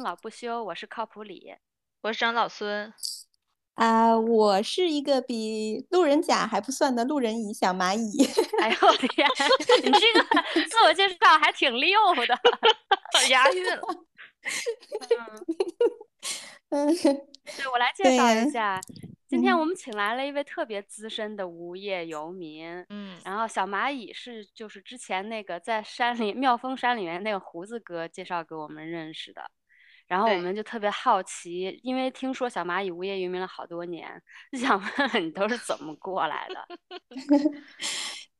听老不休，我是靠谱李。我是张老孙，啊、我是一个比路人甲还不算的路人乙小蚂蚁。哎呦我的天，你这个自我介绍还挺溜的。押韵了。嗯，嗯，对我来介绍一对下，今天嗯我们请来了一位特别资深的无业游民。嗯，然后小蚂蚁是就是之前那个在山里妙峰山里面那个胡子哥介绍给我们认识的，然后我们就特别好奇，因为听说小蚂蚁无业游民了好多年，就想问问你都是怎么过来的？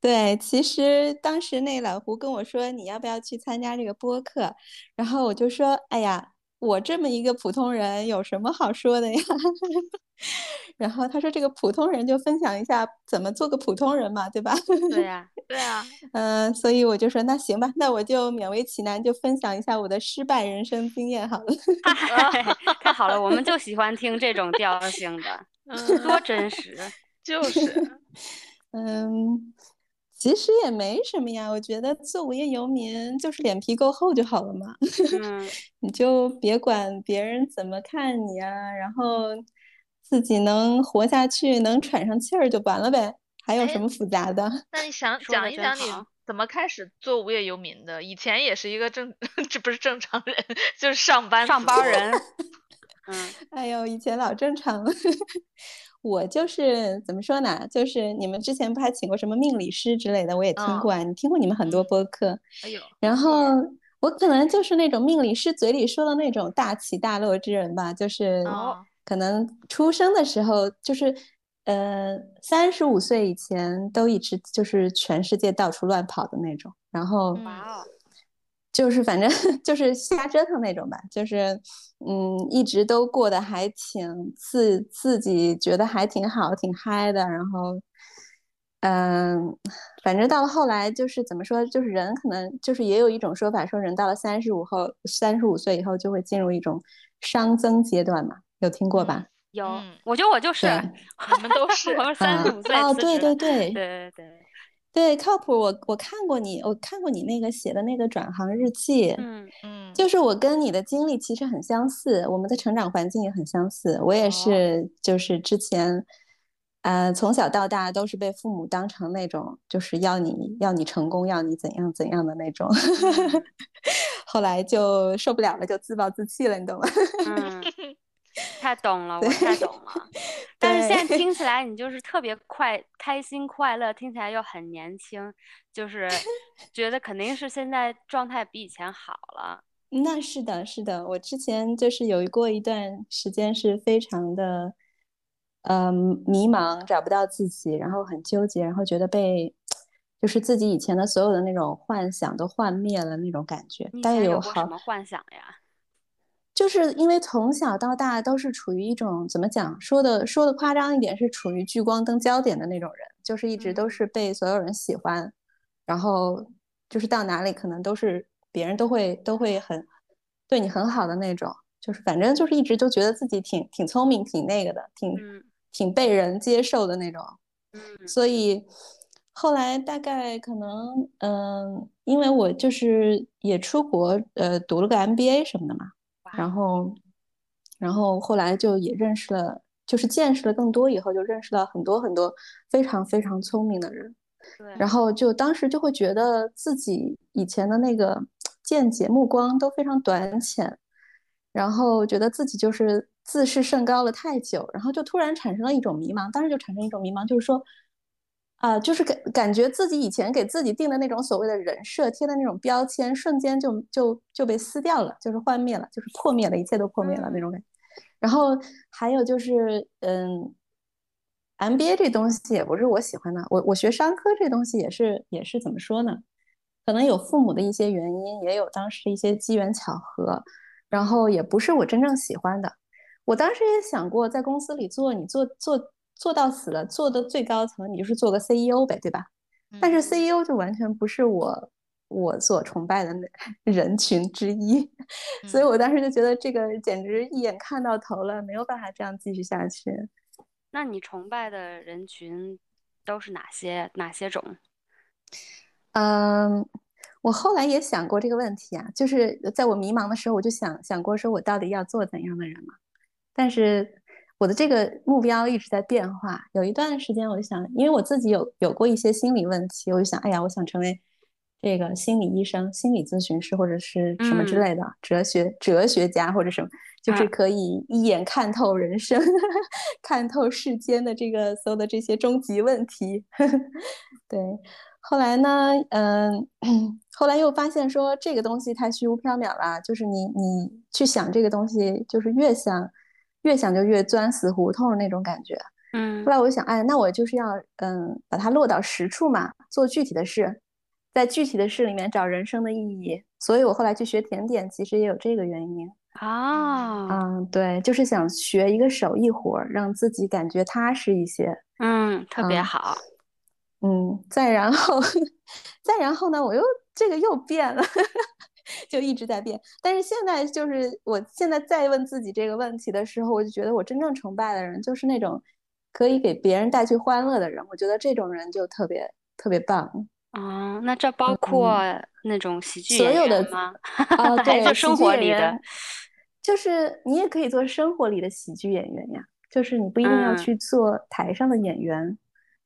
对，其实当时那老胡跟我说你要不要去参加这个播客，然后我就说，哎呀，我这么一个普通人有什么好说的呀？然后他说这个普通人就分享一下怎么做个普通人嘛，对吧？对呀、对啊，嗯，所以我就说那行吧，那我就勉为其难就分享一下我的失败人生经验好了。嗨，太好了，我们就喜欢听这种调性的，嗯，多真实。就是，嗯，其实也没什么呀，我觉得做无业游民就是脸皮够厚就好了嘛，嗯，你就别管别人怎么看你啊，然后自己能活下去，能喘上气儿就完了呗，还有哎什么复杂的？那你想 讲一讲你怎么开始做无业游民的？以前也是一个正，这不是正常人，就是上班上班人，嗯哎呦，以前老正常了。我就是怎么说呢？就是你们之前不还请过什么命理师之类的，我也听嗯过啊。你听过你们很多嗯播客，哎呦，然后我可能就是那种命理师嘴里说的那种大起大落之人吧，就是哦可能出生的时候就是，呃，三十五岁以前都一直就是全世界到处乱跑的那种，然后就是反正 就是瞎折腾那种吧，就是嗯，一直都过得还挺自自己觉得还挺好，挺嗨的，然后嗯，反正到了后来就是怎么说，就是人可能就是也有一种说法说，人到了三十五后，三十五岁以后就会进入一种熵增阶段嘛，有听过吧？有嗯，我觉得我就是，我们都是 我们三十五岁哦，对对对对对，对，靠谱。我我看过你，我看过你那个写的那个转行日记，嗯嗯，就是我跟你的经历其实很相似，我们的成长环境也很相似。我也哦是，就是之前，呃，从小到大都是被父母当成那种，就是要你要你成功，要你怎样怎样的那种。嗯 后来就受不了了，就自暴自弃了，你懂吗？嗯，太懂了，我太懂了。但是现在听起来你就是特别快、开心、快乐，听起来又很年轻，就是 觉得肯定是现在状态比以前好了。那是的，是的，我之前就是有过一段时间是非常的，嗯，迷茫，找不到自己，然后很纠结，然后觉得被，就是自己以前的所有的那种幻想都幻灭了那种感觉。你以大概有什，么幻想呀？就是因为从小到大都是处于一种怎么讲，说的说的夸张一点，是处于聚光灯焦点的那种人，就是一直都嗯。是被所有人喜欢，然后就是到哪里可能都是别人都会都会很对你很好的那种，就是反正就是一直都觉得自己挺挺聪明，挺那个的，挺嗯。挺被人接受的那种。嗯。所以后来大概可能，嗯、因为我就是也出国，呃，读了个 MBA 什么的嘛，然后，然后后来就也认识了，就是见识了更多以后，就认识了很多很多非常非常聪明的人，对，然后就当时就会觉得自己以前的那个见解目光都非常短浅，然后觉得自己就是自视甚高了太久，然后就突然产生了一种迷茫，当时就产生一种迷茫，就是说，啊、就是感感觉自己以前给自己定的那种所谓的人设贴的那种标签，瞬间就就就被撕掉了，就是幻灭了，就是破灭了，一切都破灭了那种感觉。然后还有就是，嗯，MBA 这东西也不是我喜欢的，我我学商科这东西也是也是怎么说呢？可能有父母的一些原因，也有当时一些机缘巧合，然后也不是我真正喜欢的。我当时也想过，在公司里做，你做做做到死了，做的最高层，你就是做个 CEO 呗，对吧？但是 CEO 就完全不是我我所崇拜的那 人群之一，所以我当时就觉得这个简直一眼看到头了，没有办法这样继续下去。那你崇拜的人群都是哪些哪些种？嗯，我后来也想过这个问题啊，就是在我迷茫的时候，我就想想过说我到底要做怎样的人嘛。但是我的这个目标一直在变化。有一段时间，我就想，因为我自己有有过一些心理问题，我就想，哎呀，我想成为这个心理医生、心理咨询师或者是什么之类的哲学哲学家或者什么，就是可以一眼看透人生，看透世间的这个所有的这些终极问题。对。后来呢，嗯，后来又发现说这个东西太虚无缥缈了，就是你你去想这个东西，就是越想越想就越钻死胡同那种感觉。嗯，后来我就想，哎，那我就是要嗯把它落到实处嘛，做具体的事，在具体的事里面找人生的意义。所以我后来去学甜点，其实也有这个原因啊。嗯，对，就是想学一个手艺活，让自己感觉踏实一些。嗯，特别好。嗯，再然后，再然后呢？我又这个又变了，就一直在变。但是现在就是，我现在再问自己这个问题的时候，我就觉得我真正崇拜的人就是那种可以给别人带去欢乐的人。我觉得这种人就特别特别棒。哦，那这包括那种喜剧所有的吗？啊，对，就生活里的，就是你也可以做生活里的喜剧演员呀。就是你不一定要去做台上的演员。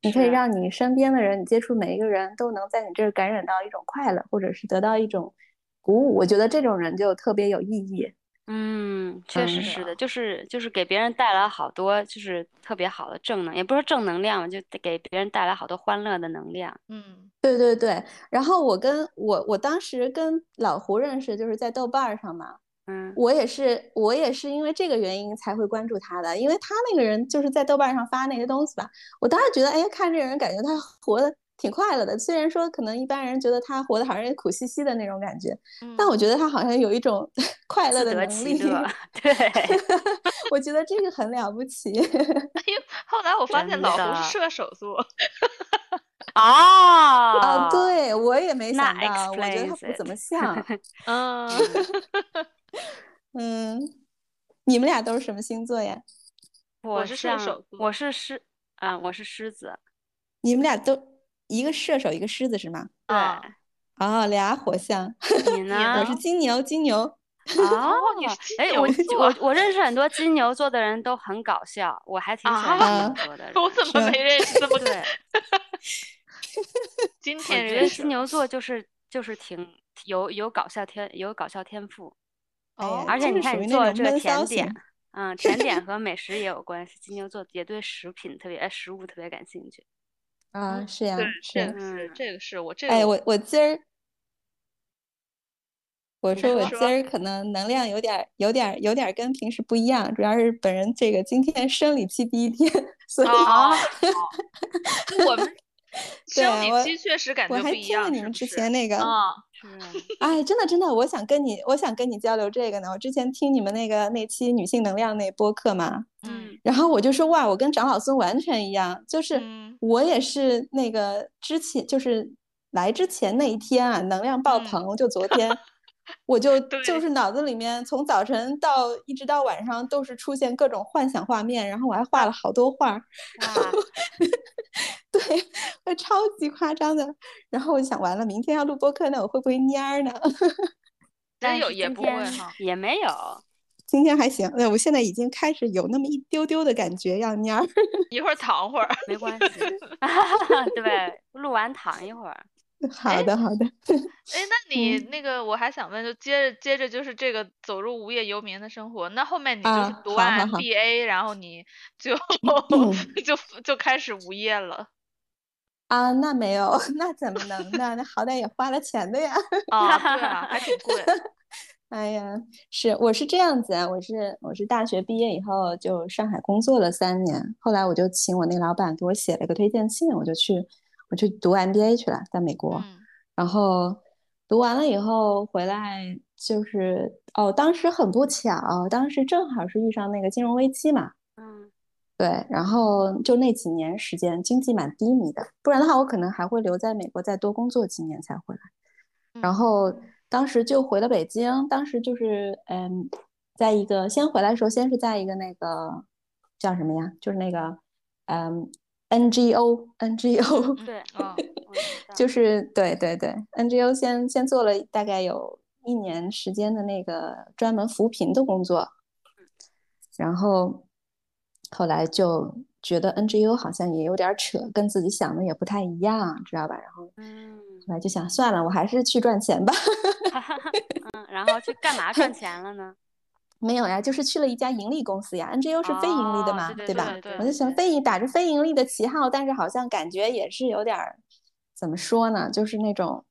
你可以让你身边的人，你接触每一个人都能在你这儿感染到一种快乐，或者是得到一种鼓舞。我觉得这种人就特别有意义。嗯，确实是的，就是就是给别人带来好多就是特别好的正能，也不是正能量就给别人带来好多欢乐的能量。嗯，对对对。然后我跟我我当时跟老胡认识，就是在豆瓣上嘛。嗯，我也是，我也是因为这个原因才会关注他的，因为他那个人就是在豆瓣上发那些东西吧。我当时觉得，哎，看这个人感觉他活的挺快乐的，虽然说可能一般人觉得他活的好像苦兮兮的那种感觉，但我觉得他好像有一种 快乐的能力。对，我觉得这个很了不起。后来我发现老胡是射手座。啊啊！对我也没想到，我觉得他不怎么像。嗯。嗯，你们俩都是什么星座呀？我是射手，我是狮，啊，我是狮子。你们俩都一个射手，一个狮子是吗？对。哦，俩火象。你呢？我是金牛，金牛。哦，你是。哎，我我我认识很多金牛座的人都很搞笑，我还挺喜欢金牛座的。我怎么没认识这么对？今天我觉得金牛座就是就是挺有有搞笑天有搞笑天赋。哦，而且你看，你做这个甜点，嗯，甜点和美食也有关系。金牛座也对食品特别，哎，食物特别感兴趣。啊，是呀，是，是，这个是我这个。哎，我我今儿，我说我今儿可能能量有点有点有点跟平时不一样，主要是本人这个今天生理期第一天，所以啊，我们 生理期确实感觉不一样。我还听了你们之前那个啊。哎，真的真的，我想跟你，我想跟你交流这个呢。我之前听你们那个那期女性能量那播客嘛，嗯，然后我就说哇，我跟长老孙完全一样，就是我也是那个之前就是来之前那一天啊，能量爆棚，就昨天，我就就是脑子里面从早晨到一直到晚上都是出现各种幻想画面，然后我还画了好多画。对，会超级夸张的。然后我就想，完了，明天要录播课，那我会不会蔫儿呢？但有也不会哈，也没有。今天还行，那我现在已经开始有那么一丢丢的感觉要蔫儿。一会儿躺会儿，没 关系。对，录完躺一会儿。好的，好的。哎，那你那个，我还想问，就接着接着就是这个走入无业游民的生活，那后面你就是读完 MBA，然后你就就就开始无业了。啊，那没有，那怎么能呢？那好歹也花了钱的呀。啊，对啊，还挺贵。哎呀，是，我是这样子啊，我是我是大学毕业以后就上海工作了三年，后来我就请我那老板给我写了个推荐信，我就去。我去读 MBA 去了，在美国，然后读完了以后回来，就是哦，当时很不巧，当时正好是遇上那个金融危机嘛，嗯，对，然后就那几年时间经济蛮低迷的，不然的话我可能还会留在美国再多工作几年才回来。然后当时就回了北京，当时就是嗯，在一个先回来的时候，先是在一个那个叫什么呀，就是那个嗯。NGO NGO，对，哦，就是对对对，NGO 先先做了大概有一年时间的那个专门扶贫的工作，然后后来就觉得 NGU 好像也有点扯，跟自己想的也不太一样，知道吧？然后嗯，后来就想算了，我还是去赚钱吧。嗯，然后去干嘛赚钱了呢？没有呀，就是去了一家盈利公司呀，NGO 是非盈利的嘛，对吧？对我就想非盈打着非盈利的旗号，但是好像感觉也是有点儿，怎么说呢？就是那种，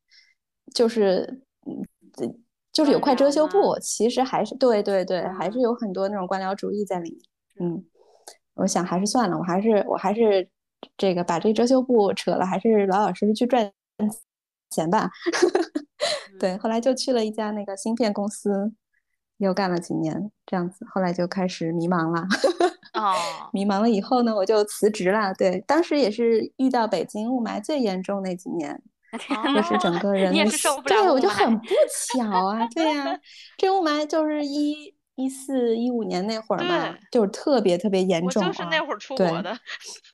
就是嗯，就是有块遮羞布，其实还是对对对，还是有很多那种官僚主义在里面。嗯，我想还是算了，我还是我还是这个把这遮羞布扯了，还是老老实实去赚钱吧。对，后来就去了一家那个芯片公司。又干了几年这样子，后来就开始迷茫了。哦，迷茫了以后呢，我就辞职了。对，当时也是遇到北京雾霾最严重那几年，就是整个人对，我就很不巧啊。对呀，这雾霾就是一一四一五年那会儿嘛，就是特别特别严重。我就是那会儿出国的，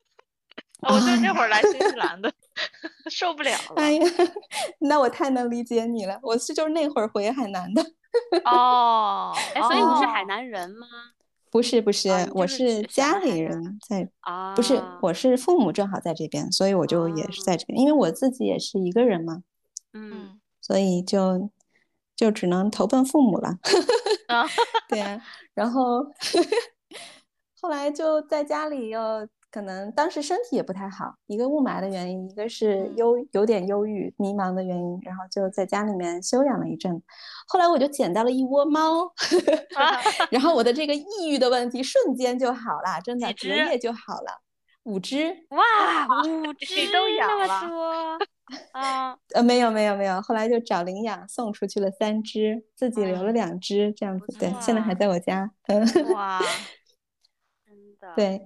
我就是那会儿来新西 兰的，受不了了。哎呀，那我太能理解你了。我是就是那会儿回海南的。哦，哎，所以你是海南人吗？不是，不是，我是家里人在啊，不是，我是父母正好在这边，所以我就也是在这边，因为我自己也是一个人嘛，嗯，所以就就只能投奔父母了。啊，对呀，然后 后来就在家里又。可能当时身体也不太好，一个雾霾的原因，一个是忧有点忧郁、迷茫的原因，然后就在家里面休养了一阵。后来我就捡到了一窝猫，然后我的这个抑郁的问题瞬间就好了，真的隔夜就好了。五只哇，五只都养了 啊？呃，没有没有没有，后来就找领养，送出去了三只，自己留了两只，这样子对，现在还在我家。哇，真的对。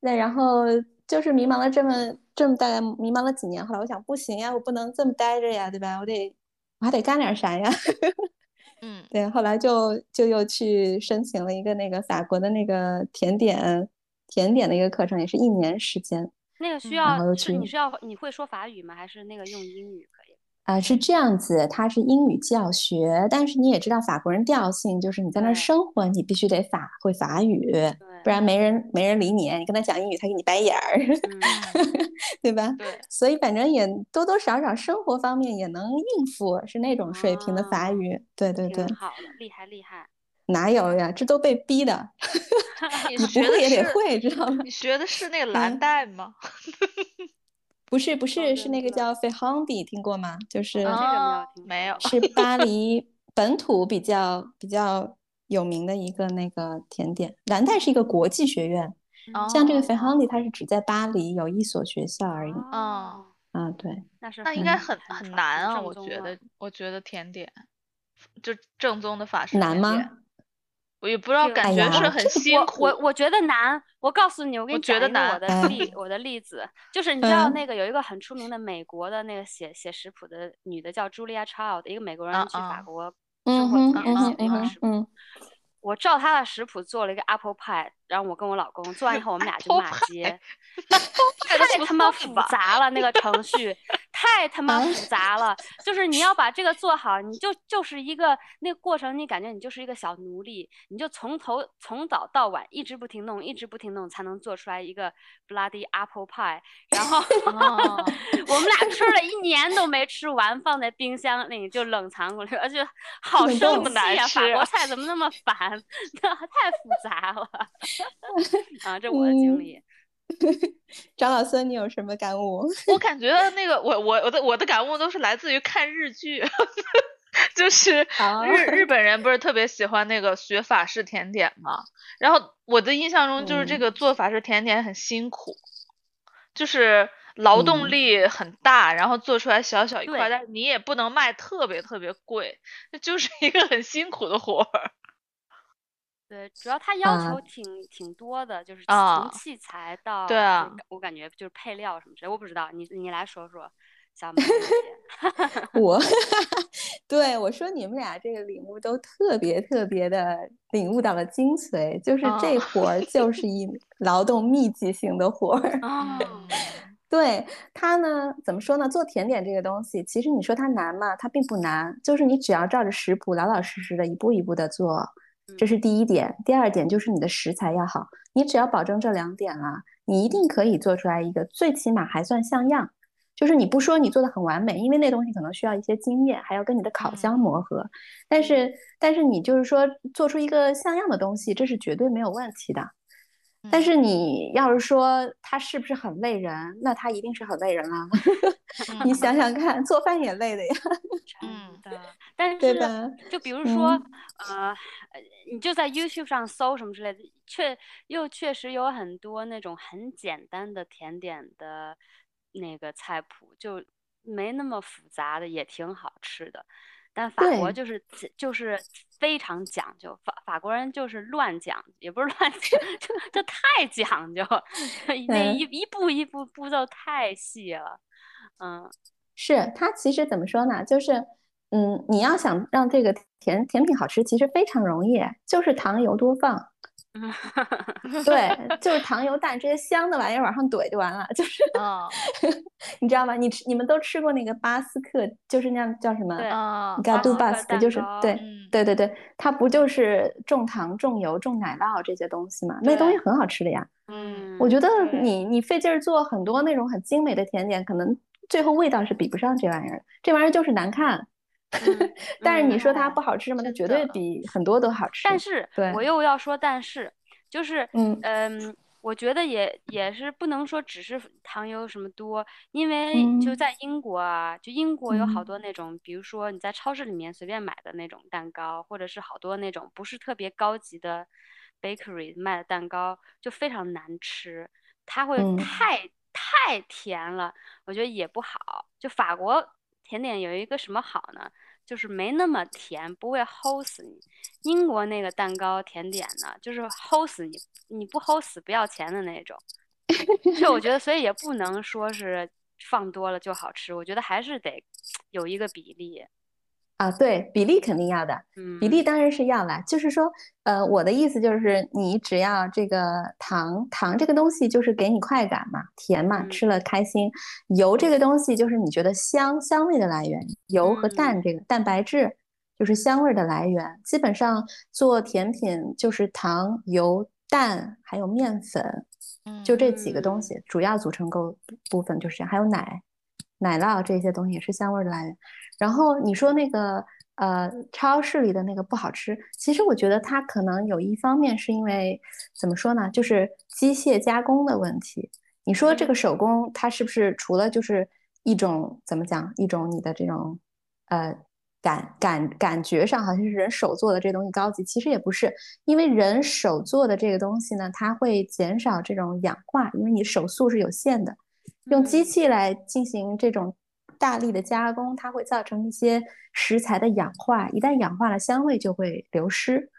那，然后就是迷茫了这么这么大概迷茫了几年，后来我想不行呀，我不能这么待着呀，对吧？我得我还得干点啥呀？嗯，对，后来就就又去申请了一个那个法国的那个甜点甜点的一个课程，也是一年时间。那个需要是你是要你会说法语吗？还是那个用英语可以？啊，是这样子，它是英语教学，但是你也知道法国人调性，就是你在那儿生活，你必须得法会法语，不然没人没人理你。你跟他讲英语，他给你白眼儿，对吧？对，所以反正也多多少少生活方面也能应付，是那种水平的法语。对对对，好的，厉害厉害。哪有呀？这都被逼的，你不会也得会，知道吗？你学的是那个 蓝带吗？不是不是是那个叫 f e h o n d i 听过吗？就是没有，是巴黎本土比较比较有名的一个那个甜点。蓝带是一个国际学院，像这个 f e h o n d i 它是只在巴黎有一所学校而已。哦，啊对，那是那应该很很难啊，我觉得我觉得甜点就正宗的法式难吗？我也不知道，感觉是很辛苦。我我觉得难。我告诉你，我给你讲一个我的 例我的例子，就是你知道那个有一个很出名的美国的那个写写食谱的女的叫 Julia Child，一个美国人去法国生活几年写的一个食谱。我照她的食谱做了一个 apple pie，然后我跟我老公做完以后，我们俩就骂街，太他妈复杂了那个程序，太他妈复杂了。就是你要把这个做好，你就就是一个那个过程，你感觉你就是一个小奴隶，你就从头从早到晚一直不停弄，一直不停弄，才能做出来一个 bloody apple pie。然后 我们俩吃了一年都没吃完，放在冰箱里就冷藏过去，而且好生气啊！法国菜怎么那么烦？太复杂了 啊！这我的经历。张老孙，你有什么感悟？我感觉那个，我我我的我的感悟都是来自于看日剧，就是日日本人不是特别喜欢那个学法式甜点嘛？然后我的印象中就是这个做法式甜点很辛苦，就是劳动力很大，然后做出来小小一块，但是你也不能卖特别特别贵，那就是一个很辛苦的活儿。对，主要他要求挺挺多的，就是从器材到对啊，我感觉就是配料什么之类，我不知道，你你来说说，小梅我 对我说，你们俩这个领悟都特别特别的领悟到了精髓，就是这活儿就是一劳动密集型的活儿。对它呢，怎么说呢？做甜点这个东西，其实你说它难吗？它并不难，就是你只要照着食谱老老实实的一步一步的做，这是第一点。第二点就是你的食材要好，你只要保证这两点了，你一定可以做出来一个最起码还算像样。就是你不说你做的很完美，因为那东西可能需要一些经验，还要跟你的烤箱磨合。但是，但是你就是说做出一个像样的东西，这是绝对没有问题的。但是你要是说它是不是很累人，那它一定是很累人了。你想想看，做饭也累的呀。但是，就比如说，呃，你就在 YouTube 上搜什么之类的，确又确实有很多那种很简单的甜点的。那个菜谱就没那么复杂的，也挺好吃的。但法国就是就是非常讲究，法法国人就是乱讲，也不是乱讲，就就太讲究，那一一步一步步骤太细了。嗯，是他其实怎么说呢？就是嗯，你要想让这个甜甜品好吃，其实非常容易，就是糖油多放。对，就是糖油蛋这些香的玩意儿往上怼就完了，就是，你知道吗？你吃你们都吃过那个巴斯克，就是那样叫什么？啊，嘎杜巴斯克，就是对，对对对，它不就是重糖、重油、重奶酪这些东西吗？那东西很好吃的呀。嗯，我觉得你你费劲儿做很多那种很精美的甜点，可能最后味道是比不上这玩意儿。这玩意儿就是难看。但是你说它不好吃吗？它绝对比很多都好吃。但是我又要说，但是就是嗯嗯，我觉得也也是不能说只是糖油什么多，因为就在英国啊，就英国有好多那种，比如说你在超市里面随便买的那种蛋糕，或者是好多那种不是特别高级的 bakery 卖的蛋糕，就非常难吃，它会太太甜了，我觉得也不好。就法国。甜点有一个什么好呢？就是没那么甜，不会齁死你。英国那个蛋糕甜点呢，就是齁死你，你不齁死不要钱的那种。就我觉得，所以也不能说是放多了就好吃，我觉得还是得有一个比例。啊，对比例肯定要的，嗯，比例当然是要了。就是说，呃，我的意思就是，你只要这个糖糖这个东西就是给你快感嘛，甜嘛，吃了开心。油这个东西就是你觉得香香味的来源，油和蛋这个蛋白质就是香味的来源。基本上做甜品就是糖、油、蛋还有面粉，就这几个东西主要组成构部分就是这样，还有奶。奶酪这些东西也是香味的来源。然后你说那个呃，超市里的那个不好吃，其实我觉得它可能有一方面是因为怎么说呢，就是机械加工的问题。你说这个手工，它是不是除了就是一种怎么讲，一种你的这种呃感感感觉上好像是人手做的这东西高级，其实也不是，因为人手做的这个东西呢，它会减少这种氧化，因为你手速是有限的。用机器来进行这种大力的加工，它会造成一些食材的氧化，一旦氧化了，香味就会流失。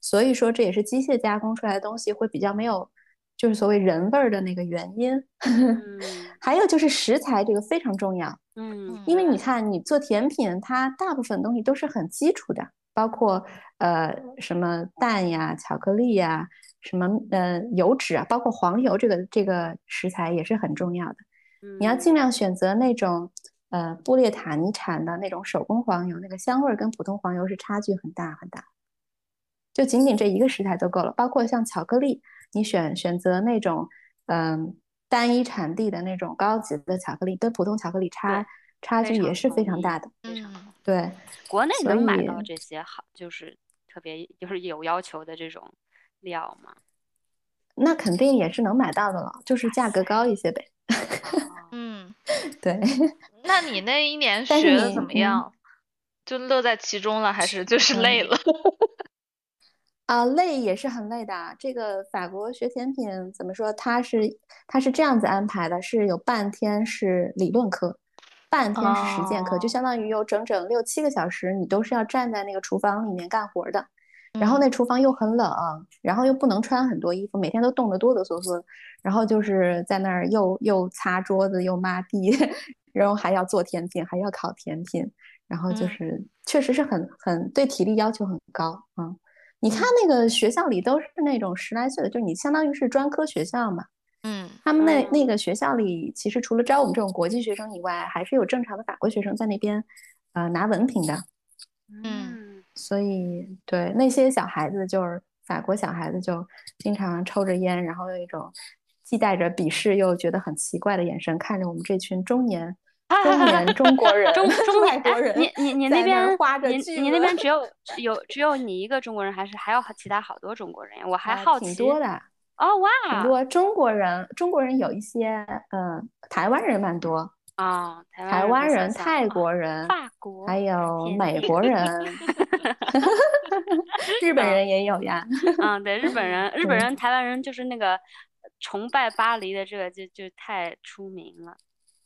所以说，这也是机械加工出来的东西会比较没有，就是所谓人味儿的那个原因。还有就是食材这个非常重要，嗯，因为你看你做甜品，它大部分东西都是很基础的，包括呃什么蛋呀、巧克力呀。什么呃油脂啊，包括黄油这个这个食材也是很重要的。你要尽量选择那种呃布列塔尼产的那种手工黄油，那个香味儿跟普通黄油是差距很大很大。就仅仅这一个食材都够了。包括像巧克力，你选选择那种嗯单一产地的那种高级的巧克力，跟普通巧克力差差距也是非常大的。嗯，对，国内能买到这些好，就是特别就是有要求的这种。料吗？那肯定也是能买到的了，就是价格高一些呗。嗯，对。那你那一年学的怎么样？就乐在其中了，还是就是累了？啊，累也是很累的。这个法国学甜品怎么说？它是它是这样子安排的，是有半天是理论课，半天是实践课，就相当于有整整六七个小时，你都是要站在那个厨房里面干活的。然后那厨房又很冷，然后又不能穿很多衣服，每天都冻得哆哆嗦嗦，然后就是在那儿又又擦桌子又抹地，然后还要做甜品，还要烤甜品，然后就是确实是很很对体力要求很高啊。你看那个学校里都是那种十来岁的，就你相当于是专科学校嘛。嗯，他们那那个学校里，其实除了招我们这种国际学生以外，还是有正常的法国学生在那边，呃，拿文凭的。嗯，所以对那些小孩子，就是法国小孩子，就经常抽着烟，然后用一种既带着鄙视又觉得很奇怪的眼神看着我们这群中年 中年中国人、中中外国人。你你你那边你你那边只有有只有你一个中国人，还是还有其他好多中国人呀？我还好奇。挺多的。哦哇，很多中国人，中国人有一些，嗯，台湾人蛮多啊，台湾人、泰国人、法国，还有美国人，日本人也有呀。嗯，对，日本人、日本人、台湾人就是那个崇拜巴黎的这个就就太出名了。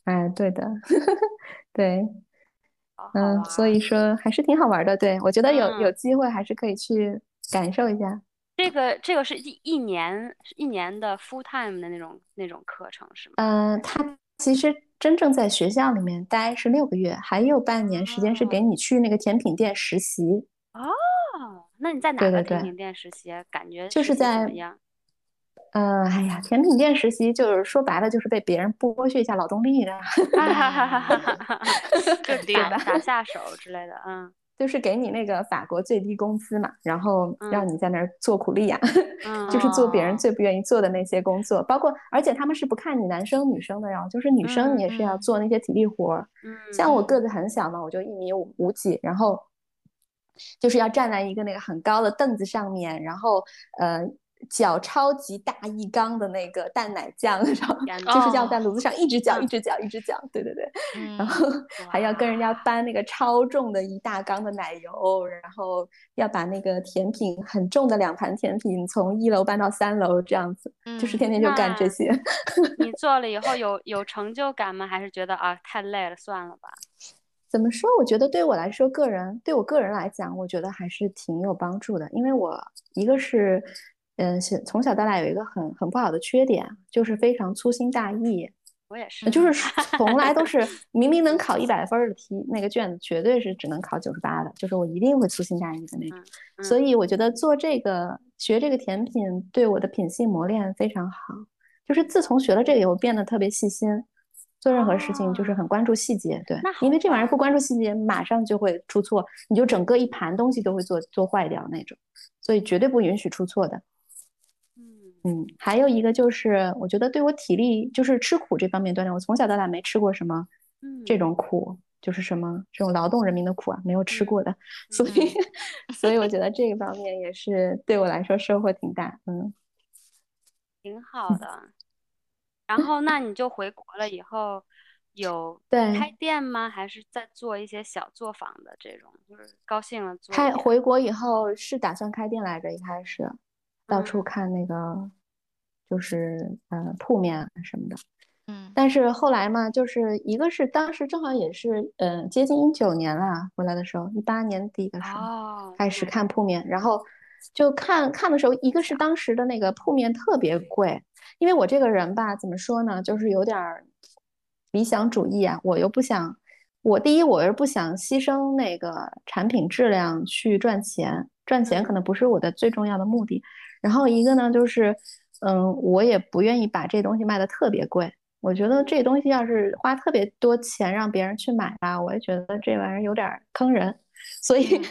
哎，对的，对，嗯，所以说还是挺好玩的。对我觉得有有机会还是可以去感受一下。这个这个是一一年一年的 full time 的那种那种课程是吗？嗯，它其实真正在学校里面待是六个月，还有半年时间是给你去那个甜品店实习。哦，那你在哪个甜品店实习？感觉就是在，嗯，哎呀，甜品店实习就是说白了就是被别人剥削一下劳动力的，就打打下手之类的，嗯。就是给你那个法国最低工资嘛，然后让你在那儿做苦力呀，就是做别人最不愿意做的那些工作，包括而且他们是不看你男生女生的呀，就是女生你也是要做那些体力活儿。像我个子很小嘛，我就一米五五几，然后就是要站在一个那个很高的凳子上面，然后呃。搅超级大一缸的那个淡奶酱，然后就是要在炉子上一直搅，一直搅，一直搅，对对对，然后还要跟人家搬那个超重的一大缸的奶油，然后要把那个甜品很重的两盘甜品从一楼搬到三楼，这样子，就是天天就干这些。你做了以后有有成就感吗？还是觉得啊太累了，算了吧？怎么说？我觉得对我来说，个人对我个人来讲，我觉得还是挺有帮助的，因为我一个是。嗯，从小到大有一个很很不好的缺点，就是非常粗心大意。我也是，就是从来都是 明明能考一百分的题，那个卷子绝对是只能考九十八的，就是我一定会粗心大意的那种。所以我觉得做这个学这个甜品对我的品性磨练非常好。就是自从学了这个以后，变得特别细心，做任何事情就是很关注细节。对，因为这玩意儿不关注细节，马上就会出错，你就整个一盘东西都会做做坏掉那种。所以绝对不允许出错的。嗯，还有一个就是，我觉得对我体力就是吃苦这方面锻炼。我从小到大没吃过什么这种苦，就是什么这种劳动人民的苦啊，没有吃过的，所以 所以我觉得这个方面也是对我来说收获挺大。嗯，挺好的。然后那你就回国了以后有对开店吗？还是在做一些小作坊的这种？就是高兴了做。开回国以后是打算开店来着，一开始。到处看那个，就是呃铺面什么的，嗯，但是后来嘛，就是一个是当时正好也是呃接近一九年了，回来的时候一八年底的时候开始看铺面，然后就看看的时候，一个是当时的那个铺面特别贵，因为我这个人吧，怎么说呢，就是有点理想主义啊，我又不想，我第一我是不想牺牲那个产品质量去赚钱，赚钱可能不是我的最重要的目的。然后一个呢，就是，嗯，我也不愿意把这东西卖的特别贵。我觉得这东西要是花特别多钱让别人去买吧，我也觉得这玩意儿有点坑人。所以，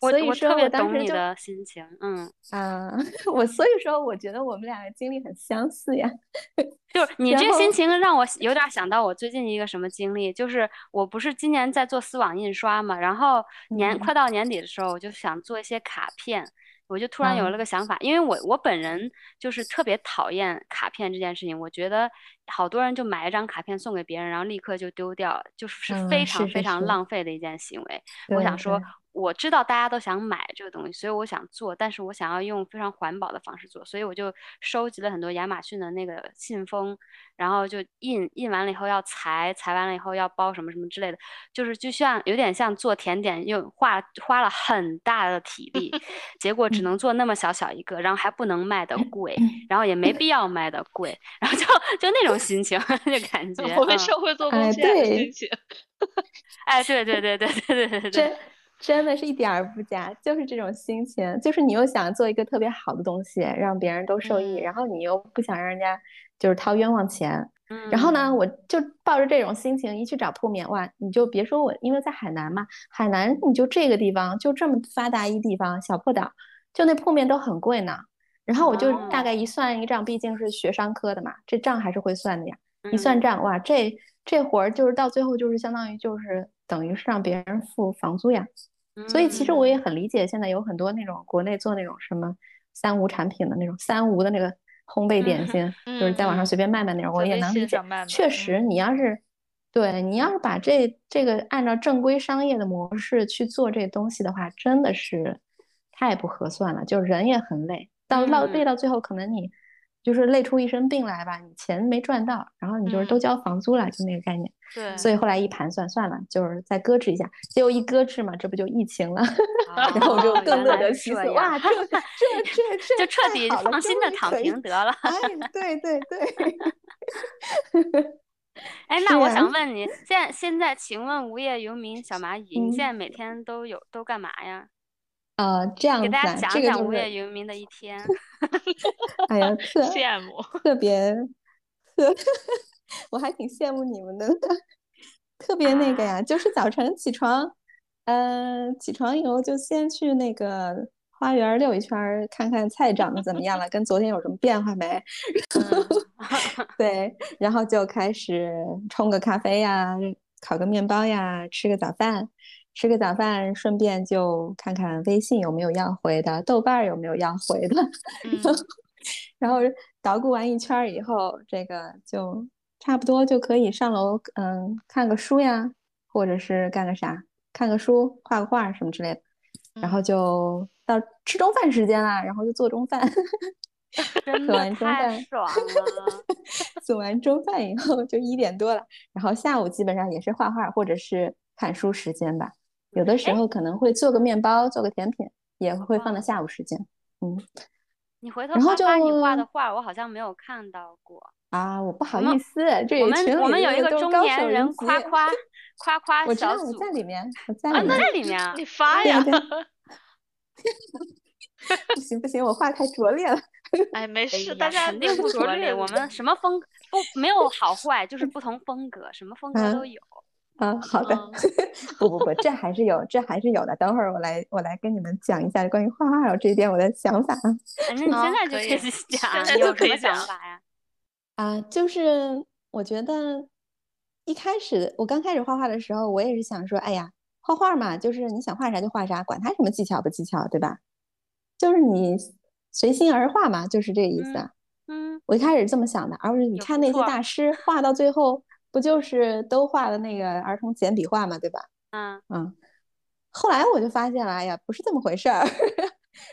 所以说我当时就心情，嗯啊，我所以说我觉得我们俩的经历很相似呀。就是你这心情让我有点想到我最近一个什么经历，就是我不是今年在做丝网印刷嘛，然后年快到年底的时候，我就想做一些卡片。我就突然有了个想法，因为我我本人就是特别讨厌卡片这件事情。我觉得好多人就买一张卡片送给别人，然后立刻就丢掉，就是非常非常浪费的一件行为。我想说。我知道大家都想买这个东西，所以我想做，但是我想要用非常环保的方式做，所以我就收集了很多亚马逊的那个信封，然后就印印完了以后要裁，裁完了以后要包什么什么之类的，就是就像有点像做甜点，又花花了很大的体力，结果只能做那么小小一个，然后还不能卖的贵，然后也没必要卖的贵，然后就就那种心情，就感 觉我为社会做。贡献的心情。哎，对对对对对对对，真真的是一点儿不假，就是这种心情，就是你又想做一个特别好的东西，让别人都受益，然后你又不想让人家就是掏冤枉钱。然后呢，我就抱着这种心情一去找铺面，哇，你就别说我，因为在海南嘛，海南你就这个地方就这么发达一地方，小破岛，就那铺面都很贵呢。然后我就大概一算一个账，毕竟是学商科的嘛，这账还是会算的呀。一算账，哇，这这活儿就是到最后就是相当于就是等于是让别人付房租呀。所以其实我也很理解，现在有很多那种国内做那种什么三无产品的那种三无的那个。烘焙点心就是在网上随便卖卖那种，我也能理解。确实，你要是对你要是把这这个按照正规商业的模式去做这东西的话，真的是太不合算了。就人也很累，到到累到最后，可能你就是累出一身病来吧，你钱没赚到，然后你就是都交房租了，就那个概念。对，所以后来一盘算，算了，就是再搁置一下。结果一搁置嘛，这不就疫情了，然后就更乐得其死。哇，这这这 这就彻底放心的躺平得了。哎，对对对。哎，那我想问你，现现在，请问无业游民小蚂蚁，你现在每天都有都干嘛呀？呃，这样给大家讲讲无业游民的一天。哎呀，特羡慕，特别特。我还挺羡慕你们的，特别那个呀，就是早晨起床，嗯，起床以后就先去那个花园溜一圈，看看菜长得怎么样了，跟昨天有什么变化没？对，然后就开始冲个咖啡呀，烤个面包呀，吃个早饭，吃个早饭，顺便就看看微信有没有要回的，豆瓣有没有要回的，然后捣鼓完一圈以后，这个就。差不多就可以上楼，嗯，看个书呀，或者是干个啥，看个书，画个画什么之类的，然后就到吃中饭时间啦，然后就做中饭，做完中饭爽了，做完中饭以后就一点多了，然后下午基本上也是画画或者是看书时间吧，有的时候可能会做个面包，做个甜品，也会放到下午时间，嗯。你回头查查你画的画，我好像没有看到过。啊，我不好意思，这我们我们有一个中年人夸夸夸夸小组，我在里面，我 在里面，在里面，你发呀？不行不行，我话太拙劣了。哎，没事，大家肯定 不拙劣。我们什么风不没有好坏，就是不同风格，什么风格都有。啊，好的。不不不，这还是有，这还是有的。等会儿我来我来跟你们讲一下关于画画这一点我的想法。那你现在就可以讲，有什么想法呀？啊，就是我觉得一开始我刚开始画画的时候，我也是想说，哎呀，画画嘛，就是你想画啥就画啥，管他什么技巧不技巧，对吧？就是你随心而画嘛，就是这个意思。嗯，我一开始这么想的，而不是你看那些大师画到最后，不就是都画的那个儿童简笔画嘛，对吧？嗯嗯。后来我就发现了，哎呀，不是这么回事儿。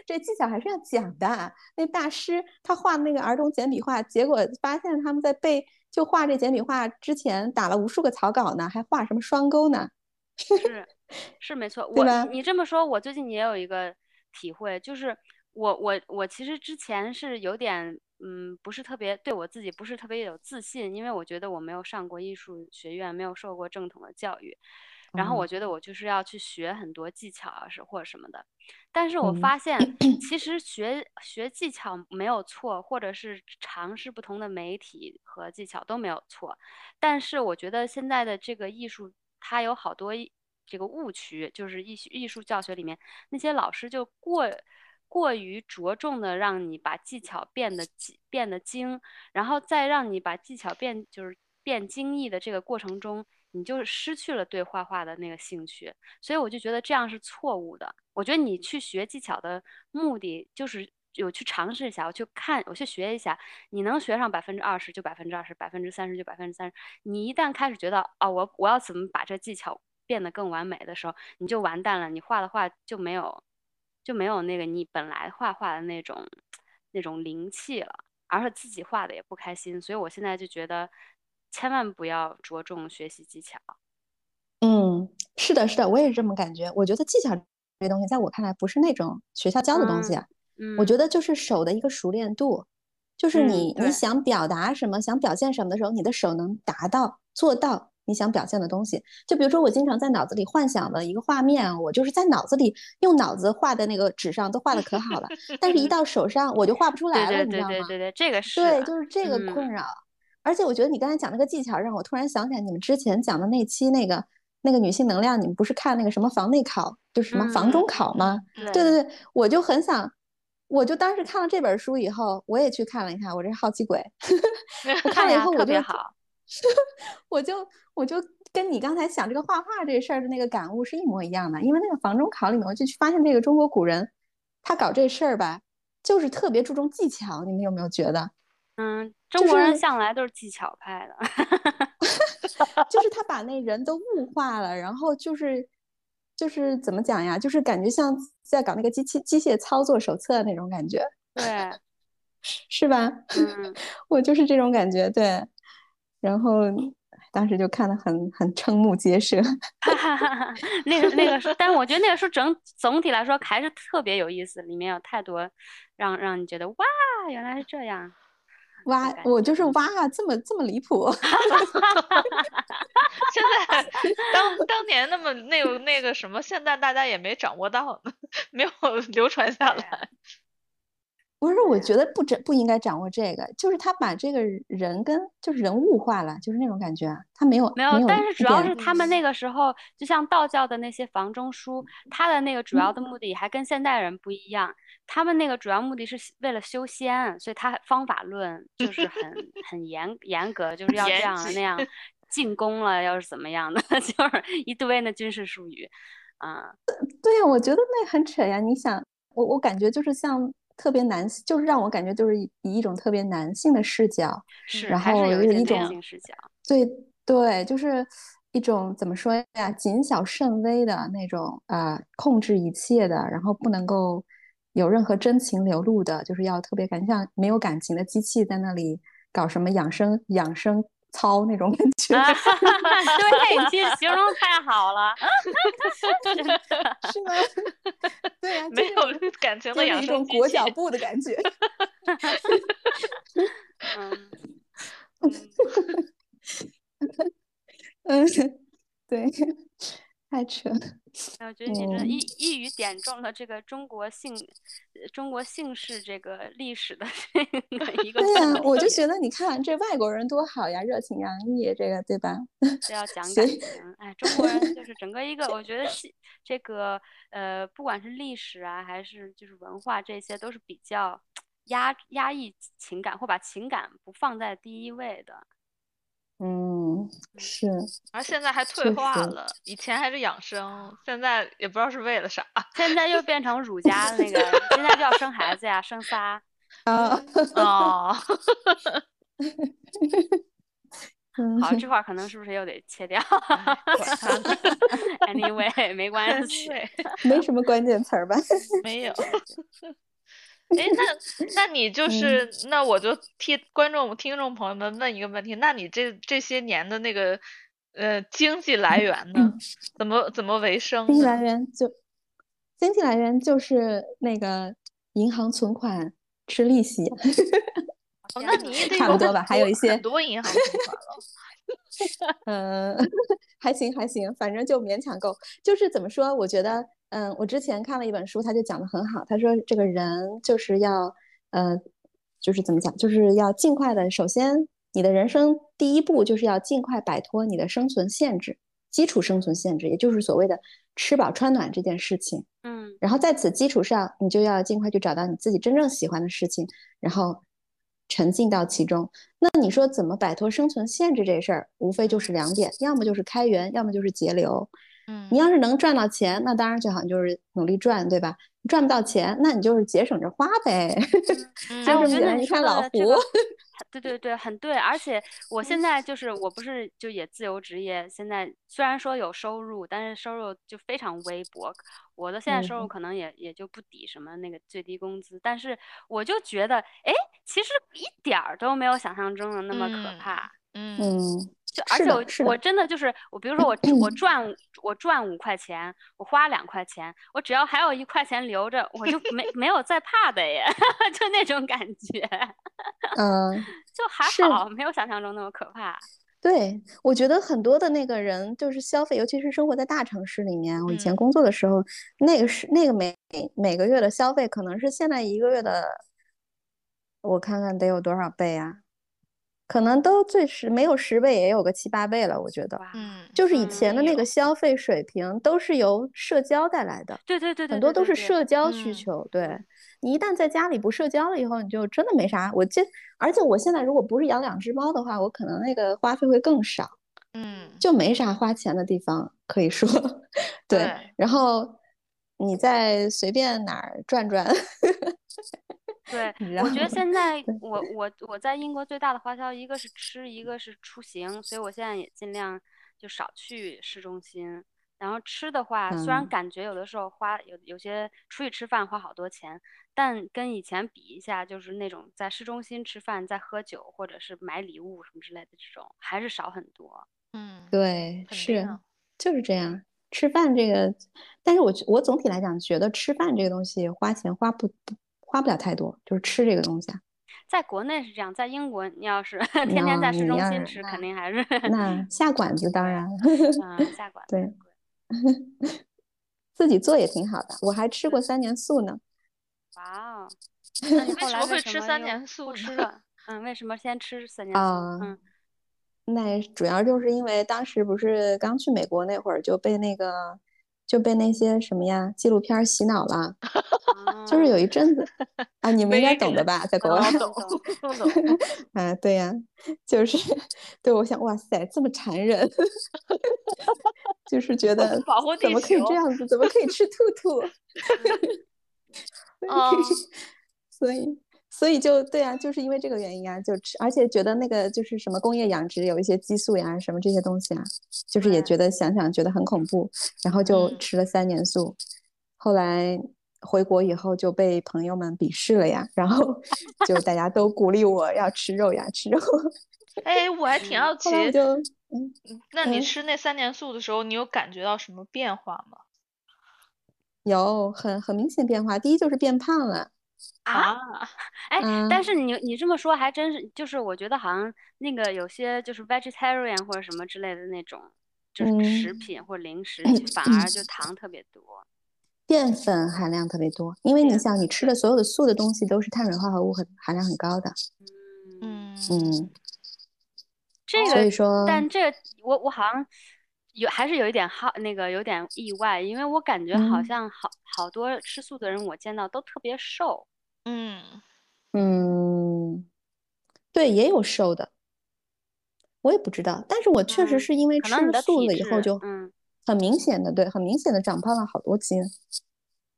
这技巧还是要讲的。那大师他画那个儿童简笔画，结果发现他们在背就画这简笔画之前打了无数个草稿呢，还画什么双钩呢？是是没错，我你这么说，我最近也有一个体会，就是我我我其实之前是有点嗯，不是特别对我自己不是特别有自信，因为我觉得我没有上过艺术学院，没有受过正统的教育。然后我觉得我就是要去学很多技巧啊，是或者什么的。但是我发现 其实学学技巧没有错，或者是尝试不同的媒体和技巧都没有错。但是我觉得现在的这个艺术它有好多这个误区，就是艺艺术教学里面那些老师就过过于着重的让你把技巧变得变得精，然后再让你把技巧变就是变精益的这个过程中。你就失去了对画画的那个兴趣，所以我就觉得这样是错误的。我觉得你去学技巧的目的就是有去尝试一下，我去看，我去学一下。你能学上百分之二十就百分之二十，百分之三十就百分之三十。你一旦开始觉得啊，我我要怎么把这技巧变得更完美的时候，你就完蛋了。你画的画就没有就没有那个你本来画画的那种那种灵气了，而且自己画的也不开心。所以我现在就觉得。千万不要着重学习技巧。嗯，是的，是的，我也是这么感觉。我觉得技巧这东西，在我看来不是那种学校教的东西啊。嗯，我觉得就是手的一个熟练度，就是你你想表达什么，想表现什么的时候，你的手能达到做到你想表现的东西。就比如说，我经常在脑子里幻想的一个画面，我就是在脑子里用脑子画的那个纸上都画的可好了，但是一到手上我就画不出来了，你知道吗？对对对对，这个是对，就是这个困扰。而且我觉得你刚才讲那个技巧，让我突然想起来你们之前讲的那期那个那个女性能量，你们不是看那个什么房内考，就是什么房中考吗？对对对，我就很想。我就当时看了这本书以后，我也去看了一看。我这好奇鬼，我看了以后 我就，我就我就跟你刚才想这个画画这事儿的那个感悟是一模一样的。因为那个房中考里面，我就去发现这个中国古人，他搞这事儿吧，就是特别注重技巧。你们有没有觉得？嗯，中国人向来都是技巧派的，就是他把那人都物化了，然后就是。就是怎么讲呀？就是感觉像在搞那个机器机械操作手册那种感觉，对，是吧？嗯，我就是这种感觉，对。然后当时就看得很很瞠目结舌。那个那个书，但是我觉得那个书整总体来说还是特别有意思，里面有太多让让你觉得哇，原来是这样。挖我就是挖啊，这么这么离谱！现在 当当年那么那个那个什么，现在大家也没掌握到，没有流传下来。不是，我觉得不掌不应该掌握这个，就是他把这个人跟就是人物化了，就是那种感觉啊，他没有没有，但是主要是他们那个时候，就像道教的那些房中书，他的那个主要的目的还跟现代人不一样。他们那个主要目的是为了修仙，所以他方法论就 是很很严严格，就是要这样那样 进攻了，要是怎么样的，就是一堆那军事术语，啊，对呀，我觉得那很扯呀。你想，我我感觉就是像特别男性，就是让我感觉就是以一种特别男性的视角，是，然后有一种视角，对对，就是一种怎么说呀，谨小慎微的那种啊，控制一切的，然后不能够。有任何真情流露的，就是要特别感像没有感情的机器在那里搞什么养生养生操那种感觉。对，你其实形容太好了，是吗？对呀，没有感情的养生裹脚布的感觉。嗯嗯，对。太扯！我觉得你这一一语点中了这个中国姓，中国姓氏这个历史的 这个 一个。对呀，我就觉得你看这外国人多好呀，热情洋溢，这个对吧？这要讲感情，哎，中国人就是整个一个，我觉得是这个呃，不管是历史啊，还是就是文化，这些都是比较 压压抑情感，或把情感不放在第一位的。嗯，是，而现在还退化了，以前还是养生，现在也不知道是为了啥，现在又变成儒家那个，现在就要生孩子呀，生仨。啊哦，好，这块可能是不是又得切掉？Anyway，没关系，没什么关键词儿吧？没有。哎，那那你就是那我就替观众、听众朋友们问一个问题：那你这这些年的那个呃经济来源呢？怎么怎么为生？经济来源就经济来源就是那个银行存款吃利息。哦，那你差不多吧？还有一些多银行存款了。嗯 还行还行，反正就勉强够。就是怎么说？我觉得。嗯，我之前看了一本书，他就讲的很好。他说，这个人就是要，呃，就是怎么讲，就是要尽快的。首先，你的人生第一步就是要尽快摆脱你的生存限制，基础生存限制，也就是所谓的吃饱穿暖这件事情。嗯，然后在此基础上，你就要尽快去找到你自己真正喜欢的事情，然后沉浸到其中。那你说怎么摆脱生存限制这事儿，无非就是两点，要么就是开源，要么就是节流。你要是能赚到钱，那当然最好，就是努力赚，对吧？赚不到钱，那你就是节省着花呗。就是你看老胡，对对对，很对。而且我现在就是，我不是就也自由职业，现在虽然说有收入，但是收入就非常微薄。我的现在收入可能也也就不抵什么那个最低工资，但是我就觉得，哎，其实一点儿都没有想象中的那么可怕。嗯，就而且我我真的就是我，比如说我 我赚我赚五块钱，我花两块钱，我只要还有一块钱留着，我就没没有再怕的耶，就那种感觉。嗯，就还好，没有想象中那么可怕。对，我觉得很多的那个人就是消费，尤其是生活在大城市里面。我以前工作的时候，那个是那个每每个月的消费，可能是现在一个月的，我看看得有多少倍啊？可能都最十没有十倍，也有个七八倍了。我觉得，嗯，就是以前的那个消费水平都是由社交带来的。对对对很多都是社交需求。对你一旦在家里不社交了以后，你就真的没啥。我这，而且我现在如果不是养两只猫的话，我可能那个花费会更少。嗯，就没啥花钱的地方可以说。对，然后你再随便哪儿转转。对，我觉得现在我我我在英国最大的花销一个是吃，一个是出行，所以我现在也尽量就少去市中心。然后吃的话，虽然感觉有的时候花有有些出去吃饭花好多钱，但跟以前比一下，就是那种在市中心吃饭、在喝酒或者是买礼物什么之类的这种，还是少很多。嗯，对，是就是这样。吃饭这个，但是我我总体来讲觉得吃饭这个东西花钱花不不。花不了太多，就是吃这个东西啊。在国内是这样，在英国你要是 天天在市中心吃，肯定还是那 下馆子当然。嗯，下馆子对，自己做也挺好的。我还吃过三年素呢。哇哦！那你为什么会吃三年素吃了？嗯，为什么先吃三年素？嗯，那主要就是因为当时不是刚去美国那会儿就被那个。就被那些什么呀纪录片洗脑了，就是有一阵子 啊，你们应该懂的吧，在国外懂。懂懂，啊，对呀，就是对，我想哇塞，这么残忍，就是觉得怎么可以这样子，怎么可以吃兔兔？所以。所以就对啊，就是因为这个原因啊，就吃，而且觉得那个就是什么工业养殖有一些激素呀，什么这些东西啊，就是也觉得想想觉得很恐怖，然后就吃了三年素。后来回国以后就被朋友们鄙视了呀，然后 就大家都鼓励我要吃肉呀，吃肉。哎，我还挺好奇，就嗯，那你吃那三年素的时候，你有感觉到什么变化吗？有很很明显变化，第一就是变胖了。啊，哎，但是你你这么说还真是，就是我觉得好像那个有些就是 vegetarian 或者什么之类的那种，就是食品或者零食，反而就糖特别多，淀粉含量特别多。因为你想，你吃的所有的素的东西都是碳水化合物很含量很高的。嗯嗯，这个，所以说，但这我我好像有还是有一点好那个有点意外，因为我感觉好像好好多吃素的人我见到都特别瘦。嗯嗯，对，也有瘦的，我也不知道，但是我确实是因为吃素了以后就很明显的，对，很明显的长胖了好多斤。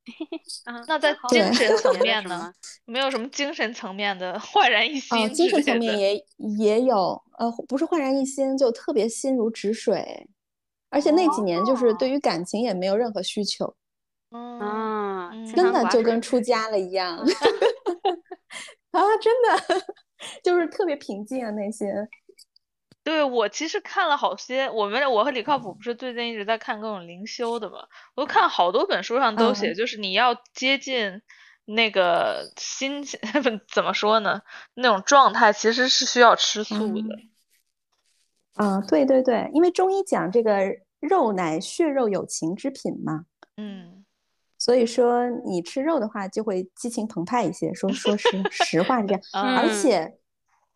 那在精神层面呢？没有什么精神层面的 焕然一新？哦，精神层面也也有，呃，不是焕然一新，就特别心如止水，而且那几年就是对于感情也没有任何需求。嗯，真的就跟出家了一样，啊，真的 就是特别平静啊，那些。对我其实看了好些，我们我和李靠谱不是最近一直在看各种灵修的嘛，我都看好多本书上都写，就是你要接近那个心情，怎么说呢？那种状态其实是需要吃素的。啊，对对对，因为中医讲这个肉乃血肉有情之品嘛。嗯。所以说，你吃肉的话就会激情澎湃一些。说说实实话是这样，而且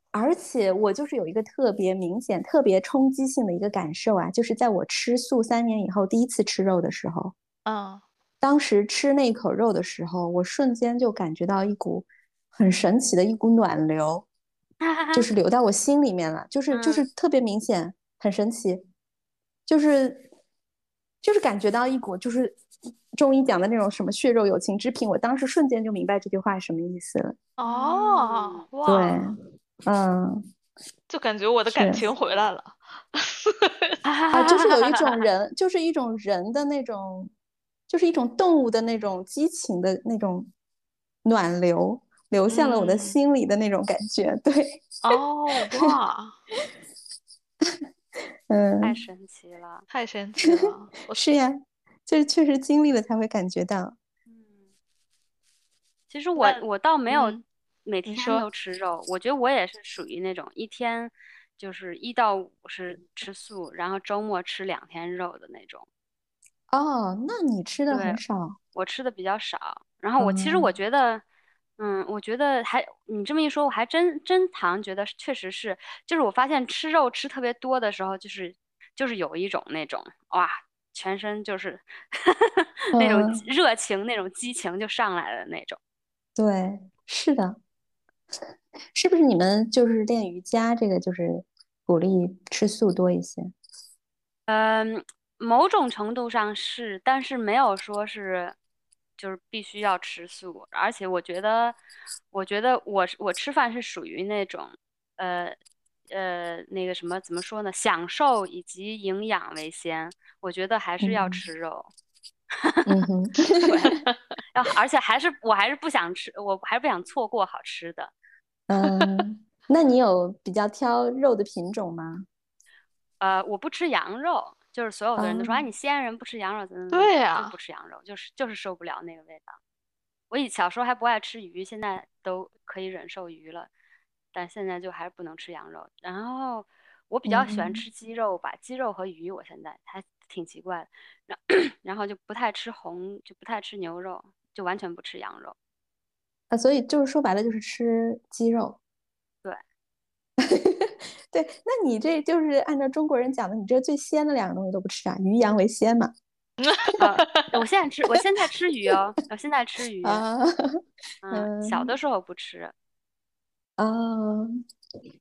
而且我就是有一个特别明显、特别冲击性的一个感受啊，就是在我吃素三年以后第一次吃肉的时候，嗯，当时吃那口肉的时候，我瞬间就感觉到一股很神奇的一股暖流，就 是留在我心里面了，就是就是特别明显，很神奇，就是就是感觉到一股就是。中医讲的那种什么血肉有情之品，我当时瞬间就明白这句话什么意思了。哦，哇，对，嗯，就感觉我的感情回来了。啊，就是有一种人，就是一种人的那种，就是一种动物的那种激情的那种暖流，流向了我的心里的那种感觉。对，哦，哇。嗯，太神奇了，太神奇了。是呀，就是确实经历了才会感觉到。嗯，其实我我倒没有每天都吃肉，我觉得我也是属于那种一天就是一到五是吃素，然后周末吃两天肉的那种。哦，那你吃的很少，我吃的比较少。然后我其实我觉得。嗯，我觉得还你这么一说，我还真真好像觉得确实是，就是我发现吃肉吃特别多的时候，就是就是有一种那种哇，全身就是 那种热情、那种激情就上来了那种。对，是的，是不是你们就是练瑜伽这个就是鼓励吃素多一些？嗯，某种程度上是，但是没有说是。就是必须要吃素，而且我觉得，我觉得我我吃饭是属于那种，呃呃，那个什么怎么说呢？享受以及营养为先，我觉得还是要吃肉。嗯哼，要而且还是我还是不想吃，我还是不想错过好吃的。嗯，那你有比较挑肉的品种吗？呃，我不吃羊肉。就是所有的人都说，哎，你西安人不吃羊肉，怎么对呀？不吃羊肉，就是就是受不了那个味道。我以小时候还不爱吃鱼，现在都可以忍受鱼了，但现在就还是不能吃羊肉。然后我比较喜欢吃鸡肉吧，鸡肉和鱼，我现在还挺奇怪的。然 然后就不太吃红，就不太吃牛肉，就完全不吃羊肉。啊，所以就是说白了就是吃鸡肉。对。对，那你这就是按照中国人讲的，你这最鲜的两个东西都不吃啊？鱼羊为鲜嘛。我现在吃，我现在吃鱼哦，我现在吃 鱼。嗯，小的时候不吃。啊，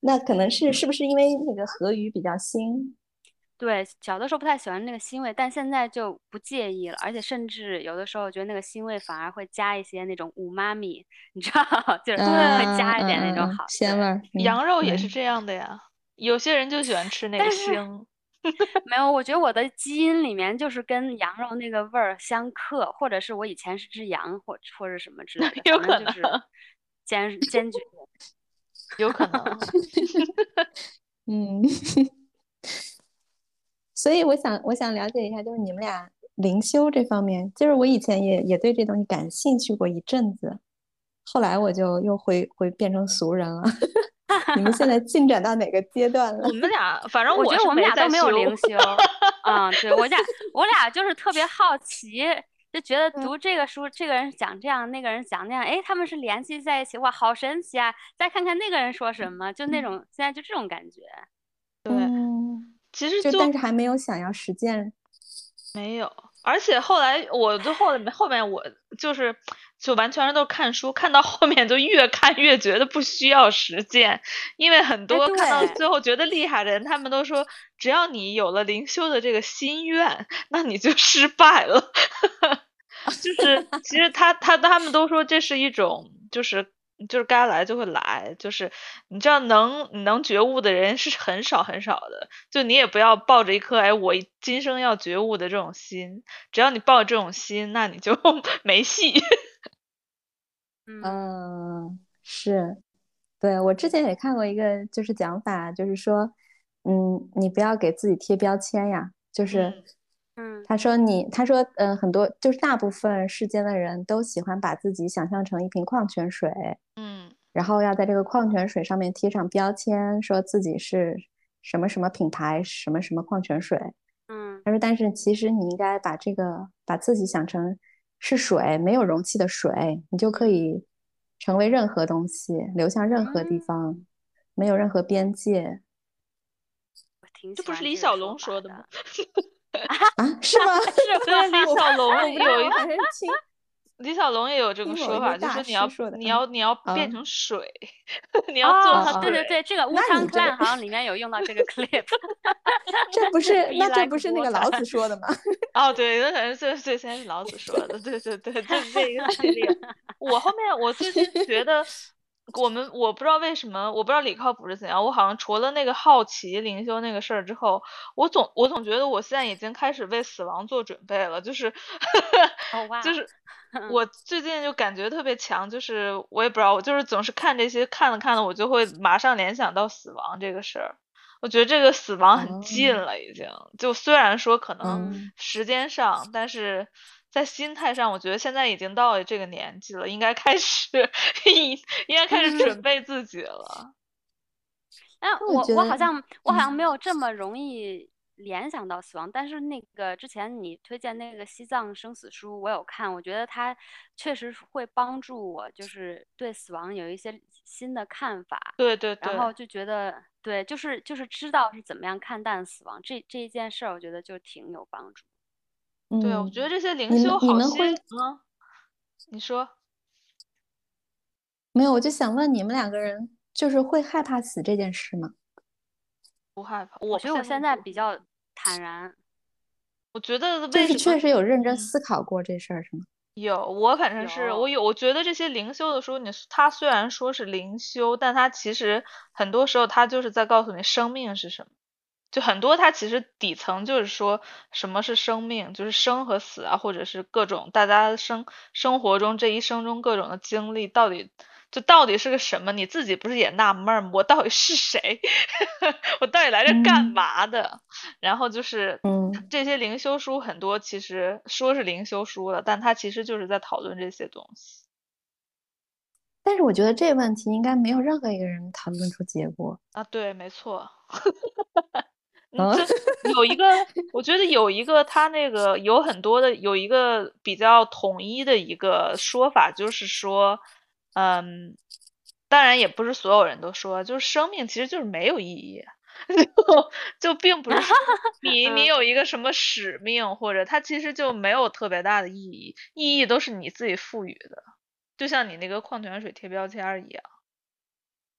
那可能是是不是因为那个河鱼比较腥？对，小的时候不太喜欢那个腥味，但现在就不介意了，而且甚至有的时候觉得那个腥味反而会加一些那种五妈咪，你知道，就是会加一点那种好鲜味。羊肉也是这样的呀。有些人就喜欢吃那个腥，没有，我觉得我的基因里面就是跟羊肉那个味儿相克，或者是我以前是只羊，或或者什么之类的，有可能就是坚坚决，有可能，嗯，所以我想我想了解一下，就是你们俩灵修这方面，就是我以前也也对这东西感兴趣过一阵子，后来我就又回回变成俗人了。你们现在 进展到哪个阶段了？我们俩，反正我觉得我们俩都没有灵 修。啊，对我俩，我俩就是特别好奇，就觉得读这个书，这个人讲这样，那个人讲那样，哎，他们是联系在一起，哇，好神奇啊！再看看那个人说什么，就那种现在就这种感觉。对，其实就但是还没有想要实践，没有。而且后来，我就后面后面我就是。就完全都是看书，看到后面就越看越觉得不需要实践，因为很多看到最后觉得厉害的人，他们都说，只要你有了灵修的这个心愿，那你就失败了。就是其实他他他们都说这是一种，就是就是该来就会来，就是你知道能你能觉悟的人是很少很少的，就你也不要抱着一颗哎我今生要觉悟的这种心，只要你抱这种心，那你就 没戏。嗯，是，对我之前也看过一个，就是讲法，就是说，嗯，你不要给自己贴标签呀，就是，嗯，他说你，他说，嗯，很多就是大部分世间的人都喜欢把自己想象成一瓶矿泉水，嗯，然后要在这个矿泉水上面贴上标签，说自己是什么什么品牌，什么什么矿泉水，嗯，他说，但是其实你应该把这个把自己想成。是水，没有容器的水，你就可以成为任何东西，流向任何地方，没有任何边界。这不是李小龙说的吗？啊，是吗？是不是 李小龙有一个 李小龙也有这个说法，就是你要你要你要变成水，你要做。对对对，这个乌汤 clan 好像里面有用到这个 clip。这不是那这不是那个老子说的吗？哦，对，那可能最最先是老子说的，对对对，就是这一个系列。我后面我最近觉得。我们我不知道为什么，我不知道李靠谱是怎样。我好像除了那个好奇灵修那个事儿之后，我总我总觉得我现在已经开始为死亡做准备了。就是，就是我 最近就感觉特别强，就是我也不知道，我就是总是看这些看了看了，我就会马上联想到死亡这个事儿。我觉得这个死亡很近了，已经。就虽然说可能时间上，但是在心态上，我觉得现在已经到了这个年纪了，应该开始 应应该开始准备自己了。哎，我我好像我好像没有这么容易。联想到死亡，但是那个之前你推荐那个西藏生死书，我有看，我觉得它确实会帮助我，就是对死亡有一些新的看法。对对对。然后就觉得，对，就是就是知道是怎么样看淡死亡这这一件事儿，我觉得就挺有帮助。对，我觉得这些灵修好些啊。你说？没有，我就想问你们两个人，就是会害怕死这件事吗？不害怕，我觉得我现在比较坦然。我觉得就是确实有认真思考过这事儿，是吗？有，我反正是我有，我觉得这些灵修的书，你他虽然说是灵修，但他其实很多时候他就是在告诉你生命是什么。就很多它其实底层就是说什么是生命，就是生和死啊，或者是各种大家生生活中这一生中各种的经历到底。就到底是个什么？你自己不是也纳闷吗？我到底是谁？我到底来这干嘛的？然后就是，嗯，这些灵修书很多，其实说是灵修书了，但它其实就是在讨论这些东西。但是我觉得这问题应该没有任何一个人讨论出结果啊。对，没错。有一个，我觉得有一个，他那个有很多的，有一个比较统一的一个说法，就是说。嗯，当然也不是所有人都说，就是生命其实就是没有意义，就就并不是 你你有一个什么使命，或者它其实就没有特别大的意义，意义都是你自己赋予的，就像你那个矿泉水贴标签一样。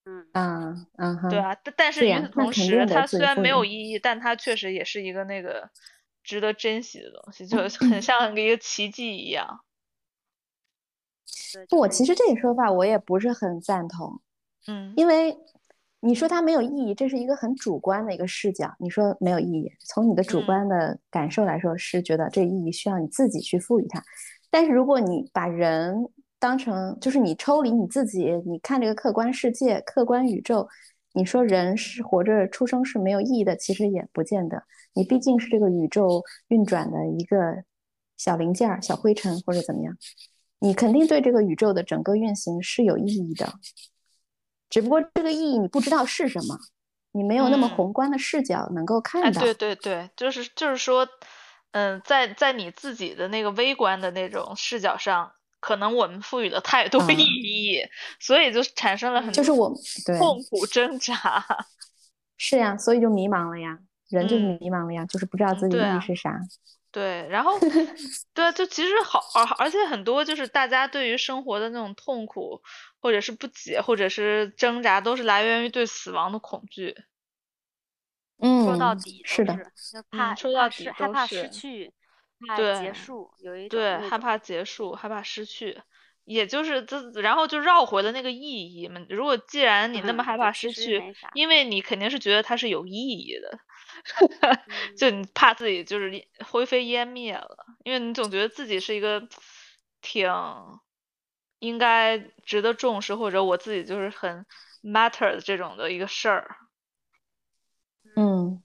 嗯嗯嗯，对啊，但但是与此同时，它虽然没有意义，但它确实也是一个那个值得珍惜的东西，就很像一个奇迹一样。不，我其实这个说法我也不是很赞同，嗯，因为你说它没有意义，这是一个很主观的一个视角。你说没有意义，从你的主观的感受来说，是觉得这个意义需要你自己去赋予它。但是如果你把人当成，就是你抽离你自己，你看这个客观世界、客观宇宙，你说人是活着出生是没有意义的，其实也不见得。你毕竟是这个宇宙运转的一个小零件、小灰尘或者怎么样。你肯定对这个宇宙的整个运行是有意义的，只不过这个意义你不知道是什么，你没有那么宏观的视角能够看到。对对对，就是就是说，嗯，在在你自己的那个微观的那种视角上，可能我们赋予了太多意义，所以就产生了很就是我痛苦挣扎。是呀，所以就迷茫了呀，人就是迷茫了呀，就是不知道自己意义是啥。对，然后，对，就其实好，而而且很多就是大家对于生活的那种痛苦，或者是不解，或者是挣扎，都是来源于对死亡的恐惧。嗯，说到底是的，怕说到底害怕失去，怕结束，有一对害怕结束，害怕失去，也就是这，然后就绕回了那个意义嘛。如果既然你那么害怕失去，因为你肯定是觉得它是有意义的。就你怕自己就是灰飞烟灭了，因为你总觉得自己是一个挺应该值得重视，或者我自己就是很 matter 的这种的一个事儿。嗯，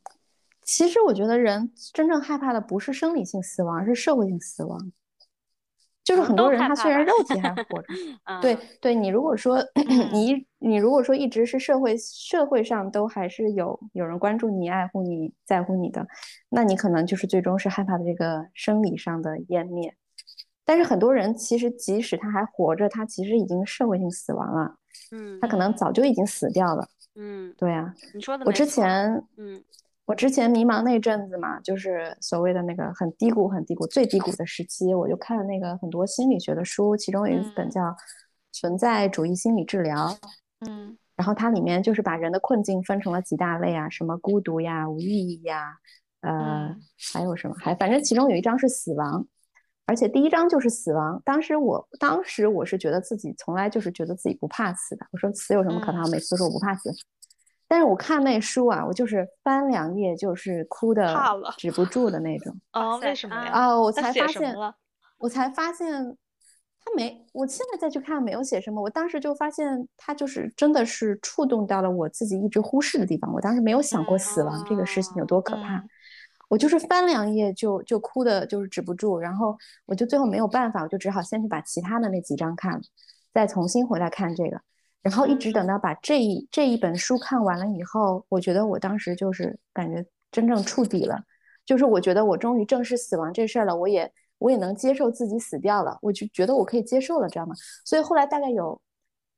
其实我觉得人真正害怕的不是生理性死亡，而是社会性死亡。就是很多人他虽然肉体还活着，对对，你如果说 你你如果说一直是社会社会上都还是有有人关注你、爱护你、在乎你的，那你可能就是最终是害怕的这个生理上的湮灭。但是很多人其实即使他还活着，他其实已经社会性死亡了，嗯，他可能早就已经死掉了，嗯，对啊，你说的我之前嗯。我之前迷茫那阵子嘛，就是所谓的那个很低谷、很低谷、最低谷的时期，我就看了那个很多心理学的书，其中有一本叫《存在主义心理治疗》，嗯，然后它里面就是把人的困境分成了几大类啊，什么孤独呀、无意义呀，呃，还有什么，还反正其中有一章是死亡，而且第一章就是死亡。当时我当时我是觉得自己从来就是觉得自己不怕死的，我说死有什么可怕？我每次都说我不怕死。但是我看那书啊，我就是翻两页就是哭的止不住的那种。哦，为什么呀？哦，我才发现，我才发现，他没，我现在再去看没有写什么。我当时就发现他就是真的是触动到了我自己一直忽视的地方。我当时没有想过死亡这个事情有多可怕，我就是翻两页就就哭的，就是止不住。然后我就最后没有办法，我就只好先去把其他的那几章看了，再重新回来看这个。然后一直等到把这一这一本书看完了以后，我觉得我当时就是感觉真正触底了，就是我觉得我终于正视死亡这事儿了，我也我也能接受自己死掉了，我就觉得我可以接受了，知道吗？所以后来大概有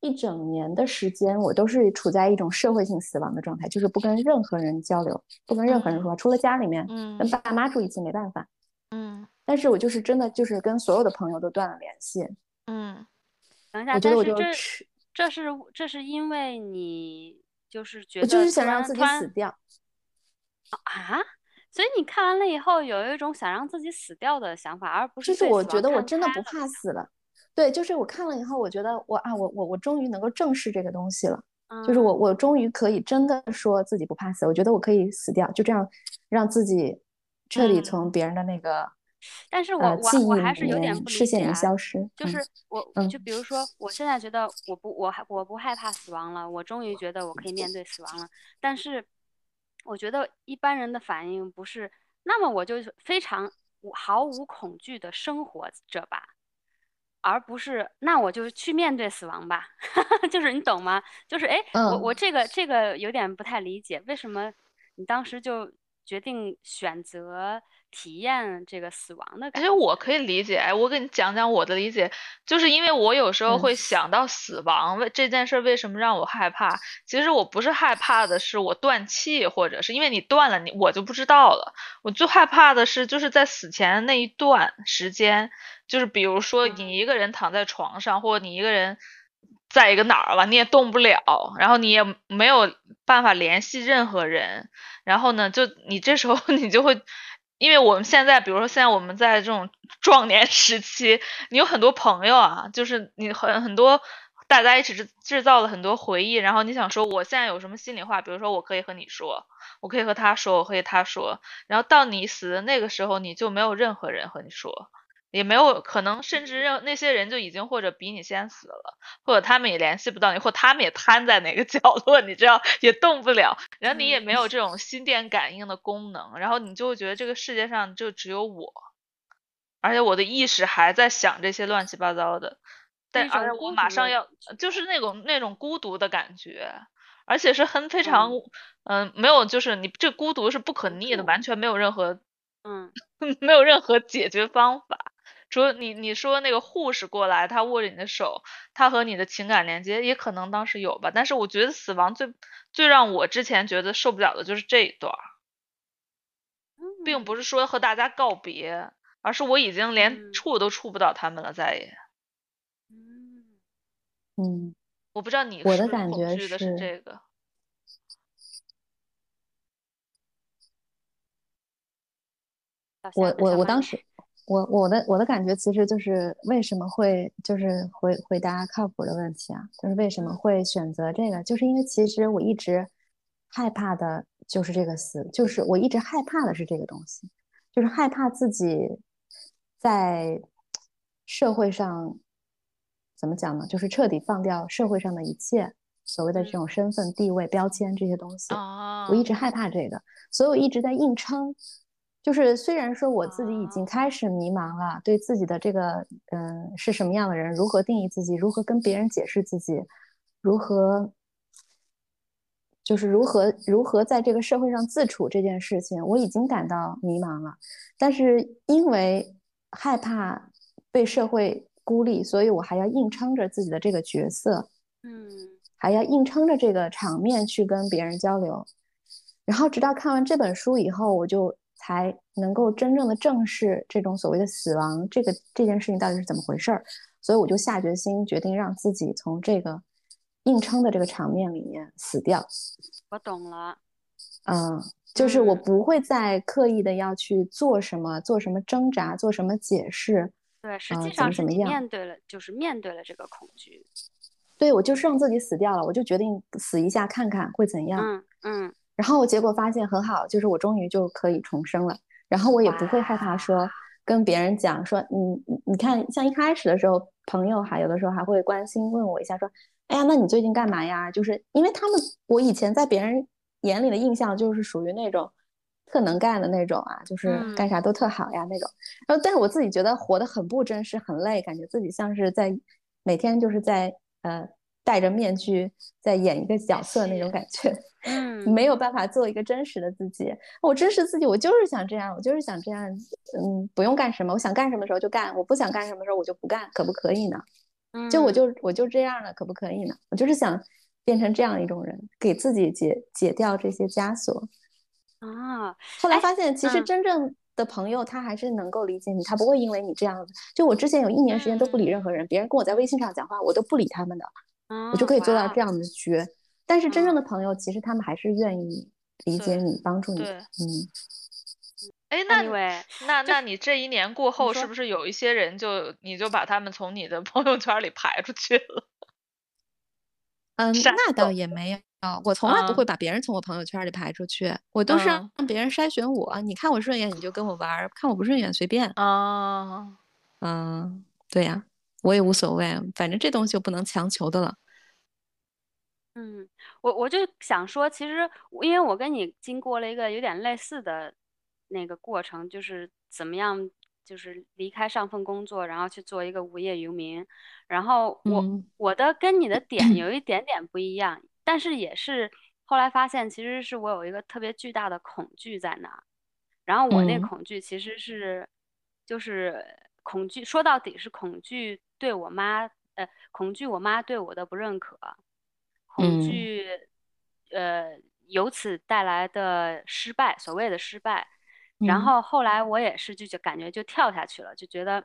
一整年的时间，我都是处在一种社会性死亡的状态，就是不跟任何人交流，不跟任何人说话，除了家里面，嗯，跟爸妈住一起没办法，嗯，但是我就是真的就是跟所有的朋友都断了联系，嗯，等一下，我觉得我就吃。这是这是因为你就是觉得我就是想让自己死掉啊，所以你看完了以后有一种想让自己死掉的想法，而不是就是我觉得我真的不怕死了。对，就是我看了以后，我觉得我啊，我我我终于能够正视这个东西了，就是我我终于可以真的说自己不怕死，我觉得我可以死掉，就这样让自己彻底从别人的那个。但是我我我还是有点不理解啊，就是我就比如说，我现在觉得我不我还我不害怕死亡了，我终于觉得我可以面对死亡了。但是我觉得一般人的反应不是，那么我就非常毫无恐惧的生活着吧，而不是那我就去面对死亡吧，就是你懂吗？就是哎，我我这个这个有点不太理解，为什么你当时就决定选择？体验这个死亡的感觉，其实我可以理解。哎，我给你讲讲我的理解，就是因为我有时候会想到死亡，为这件事为什么让我害怕？其实我不是害怕的是我断气，或者是因为你断了，你我就不知道了。我最害怕的是就是在死前的那一段时间，就是比如说你一个人躺在床上，或者你一个人在一个哪儿吧，你也动不了，然后你也没有办法联系任何人，然后呢，就你这时候 你就会。因为我们现在，比如说现在我们在这种壮年时期，你有很多朋友啊，就是你很很多大家一起制制造了很多回忆，然后你想说我现在有什么心里话，比如说我可以和你说，我可以和他说，我可以他说，然后到你死的那个时候，你就没有任何人和你说。也没有可能，甚至让那些人就已经或者比你先死了，或者他们也联系不到你，或他们也瘫在哪个 角落，你知道也动不了，然后你也没有这种心电感应的功能，然后你就会觉得这个世界上就只有我，而且我的意识还在想这些乱七八糟的，但而且我马上要就是那种那种孤独的感觉，而且是很非常嗯。没有就是你这孤独是不可逆的，完全没有任何嗯。没有任何解决方法。说你你说那个护士过来，他握着你的手，他和你的情感连接也可能当时有吧。但是我觉得死亡最最让我之前觉得受不了的就是这一段，并不是说和大家告别，而是我已经连触都触不到他们了，再也。嗯，我不知道你我的感觉是这个。我我我当时。我我的我的感觉其实就是为什么会就是回回答靠谱的问题啊？就是为什么会选择这个？就是因为其实我一直害怕的就是这个死，就是我一直害怕的是这个东西，就是害怕自己在社会上怎么讲呢？就是彻底放掉社会上的一切所谓的这种身份地位标签这些东西。我一直害怕这个，所以我一直在硬撑。就是虽然说我自己已经开始迷茫了，对自己的这个嗯是什么样的人，如何定义自己，如何跟别人解释自己，如何就是如何如何在这个社会上自处这件事情，我已经感到迷茫了。但是因为害怕被社会孤立，所以我还要硬撑着自己的这个角色，嗯，还要硬撑着这个场面去跟别人交流。然后直到看完这本书以后，我就。才能够真正的正视这种所谓的死亡，这个这件事情到底是怎么回事儿，所以我就下决心决定让自己从这个硬撑的这个场面里面死掉。我懂了，嗯，就是我不会再刻意的要去做什么，做什么挣扎，做什么解释。对，实际上是你面对了，就是面对了这个恐惧。对，我就是让自己死掉了，我就决定死一下看看会怎样。嗯嗯。然后我结果发现很好，就是我终于就可以重生了。然后我也不会害怕说跟别人讲说，你你看，像一开始的时候，朋友还有的时候还会关心问我一下，说，哎呀，那你最近干嘛呀？就是因为他们，我以前在别人眼里的印象就是属于那种特能干的那种啊，就是干啥都特好呀那种。然后，但是我自己觉得活得很不真实，很累，感觉自己像是在每天就是在呃。戴着面具在演一个角色那种感觉，嗯，没有办法做一个真实的自己。我真实自己，我就是想这样，我就是想这样，嗯，不用干什么，我想干什么时候就干，我不想干什么时候我就不干，可不可以呢？就我就我就这样了，可不可以呢？我就是想变成这样一种人，给自己解解掉这些枷锁啊。后来发现，其实真正的朋友他还是能够理解你，他不会因为你这样子。就我之前有一年时间都不理任何人，别人跟我在微信上讲话，我都不理他们的。我就可以做到这样的绝，但是真正的朋友，其实他们还是愿意理解你、帮助你。嗯，哎，那那那你这一年过后，是不是有一些人就你就把他们从你的朋友圈里排出去了？嗯，那倒也没有，我从来不会把别人从我朋友圈里排出去，我都是让别人筛选我。你看我顺眼，你就跟我玩；看我不顺眼，随便。啊，嗯，对呀，我也无所谓，反正这东西就不能强求的了。嗯，我我就想说，其实因为我跟你经过了一个有点类似的那个过程，就是怎么样，就是离开上份工作，然后去做一个无业游民。然后我我的跟你的点有一点点不一样，但是也是后来发现，其实是我有一个特别巨大的恐惧在那儿。然后我那恐惧其实是就是恐惧，说到底是恐惧对我妈，呃，恐惧我妈对我的不认可。恐惧，呃，由此带来的失败，所谓的失败。然后后来我也是，就就感觉就跳下去了，就觉得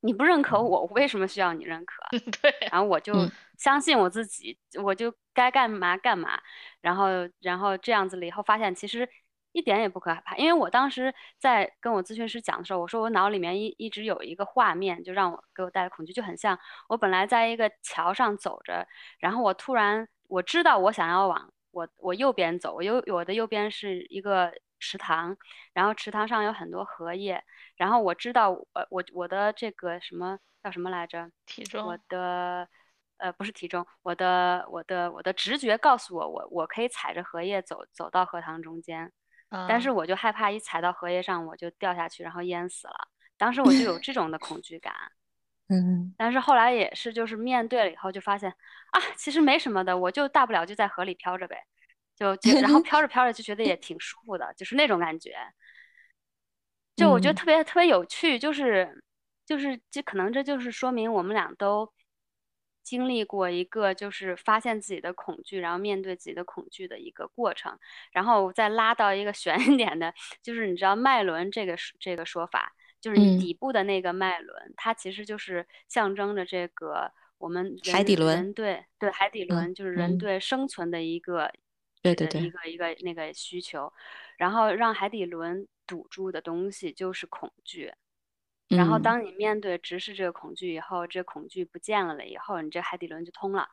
你不认可我，为什么需要你认可？对。然后我就相信我自己，我就该干嘛干嘛。然后，然后这样子了以后，发现其实。一点也不可怕，因为我当时在跟我咨询师讲的时候，我说我脑里面一一直有一个画面，就让我给我带来恐惧，就很像我本来在一个桥上走着，然后我突然我知道我想要往我我右边走，我右我的右边是一个池塘，然后池塘上有很多荷叶，然后我知道我我我的这个什么叫什么来着？体重？我的呃不是体重，我的我的我的直觉告诉我，我我可以踩着荷叶走走到荷塘中间。但是我就害怕一踩到荷叶上我就掉下去，然后淹死了。当时我就有这种的恐惧感。嗯。但是后来也是，就是面对了以后就发现啊，其实没什么的，我就大不了就在河里漂着呗，就然后 漂着漂着就觉得也挺舒服的，就是那种感觉。就我觉得特别特别有趣，就是就是这可能这就是说明我们俩都。经历过一个就是发现自己的恐惧，然后面对自己的恐惧的一个过程，然后再拉到一个悬一点的，就是你知道脉轮这个这个说法，就是你底部的那个脉轮，它其实就是象征着这个我们海底轮，对对，海底轮就是人对生存的一个对对对一个一个那个需求，然后让海底轮堵住的东西就是恐惧。然后，当你面对直视这个恐惧以后，这恐惧不见了了以后，你这海底轮就通了。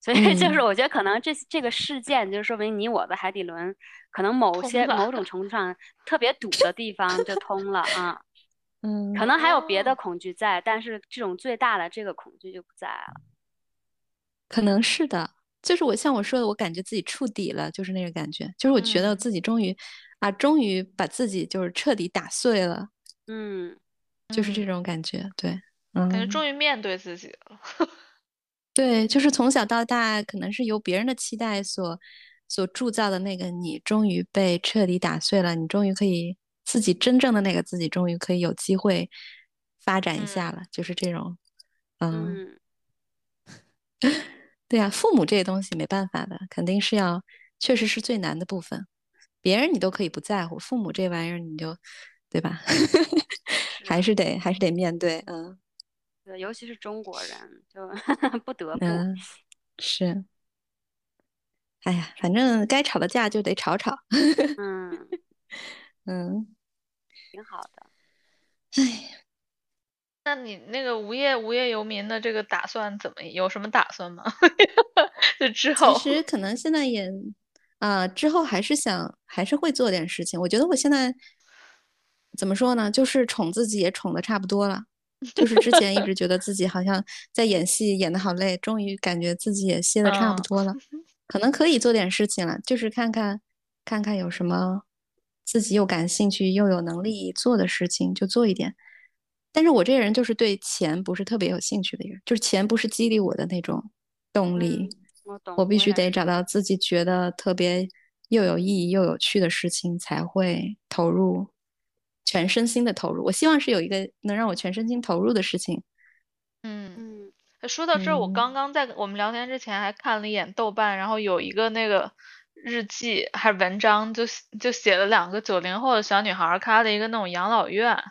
所以，就是我觉得可能这这个事件，就说明你我的海底轮可能某些某种程度上特别堵的地方就通了啊。嗯，可能还有别的恐惧在，但是这种最大的这个恐惧就不在了。可能是的，就是我像我说的，我感觉自己触底了，就是那个感觉，就是我觉得自己终于啊，终于把自己就是彻底打碎了。嗯。就是这种感觉，对，嗯，感觉终于面对自己了。对，就是从小到大，可能是由别人的期待所所铸造的那个你，终于被彻底打碎了。你终于可以自己真正的那个自己，终于可以有机会发展一下了。就是这种，嗯，对呀，父母这些东西没办法的，肯定是要，确实是最难的部分。别人你都可以不在乎，父母这玩意儿你就，对吧？还是得还是得面对，嗯，对，尤其是中国人，就 不得不，是，哎呀，反正该吵的架就得吵吵，嗯。嗯，挺好的，哎，那你那个无业无业游民的这个打算怎么有什么打算吗？就之后，其实可能现在也，啊，之后还是想还是会做点事情，我觉得我现在。怎么说呢？就是宠自己也宠的差不多了。就是之前一直觉得自己好像在演戏演的好累，终于感觉自己也歇的差不多了，可能可以做点事情了。就是看看看看有什么自己又感兴趣又有能力做的事情，就做一点。但是我这个人就是对钱不是特别有兴趣的人，就是钱不是激励我的那种动力。我。我必须得找到自己觉得特别又有意义又有趣的事情才会投入。全身心的投入，我希望是有一个能让我全身心投入的事情。嗯嗯，说到这儿，我刚刚在我们聊天之前还看了一眼豆瓣，然后有一个那个日记还是文章，就就写了两个九零后的小女孩开了一个那种养老院，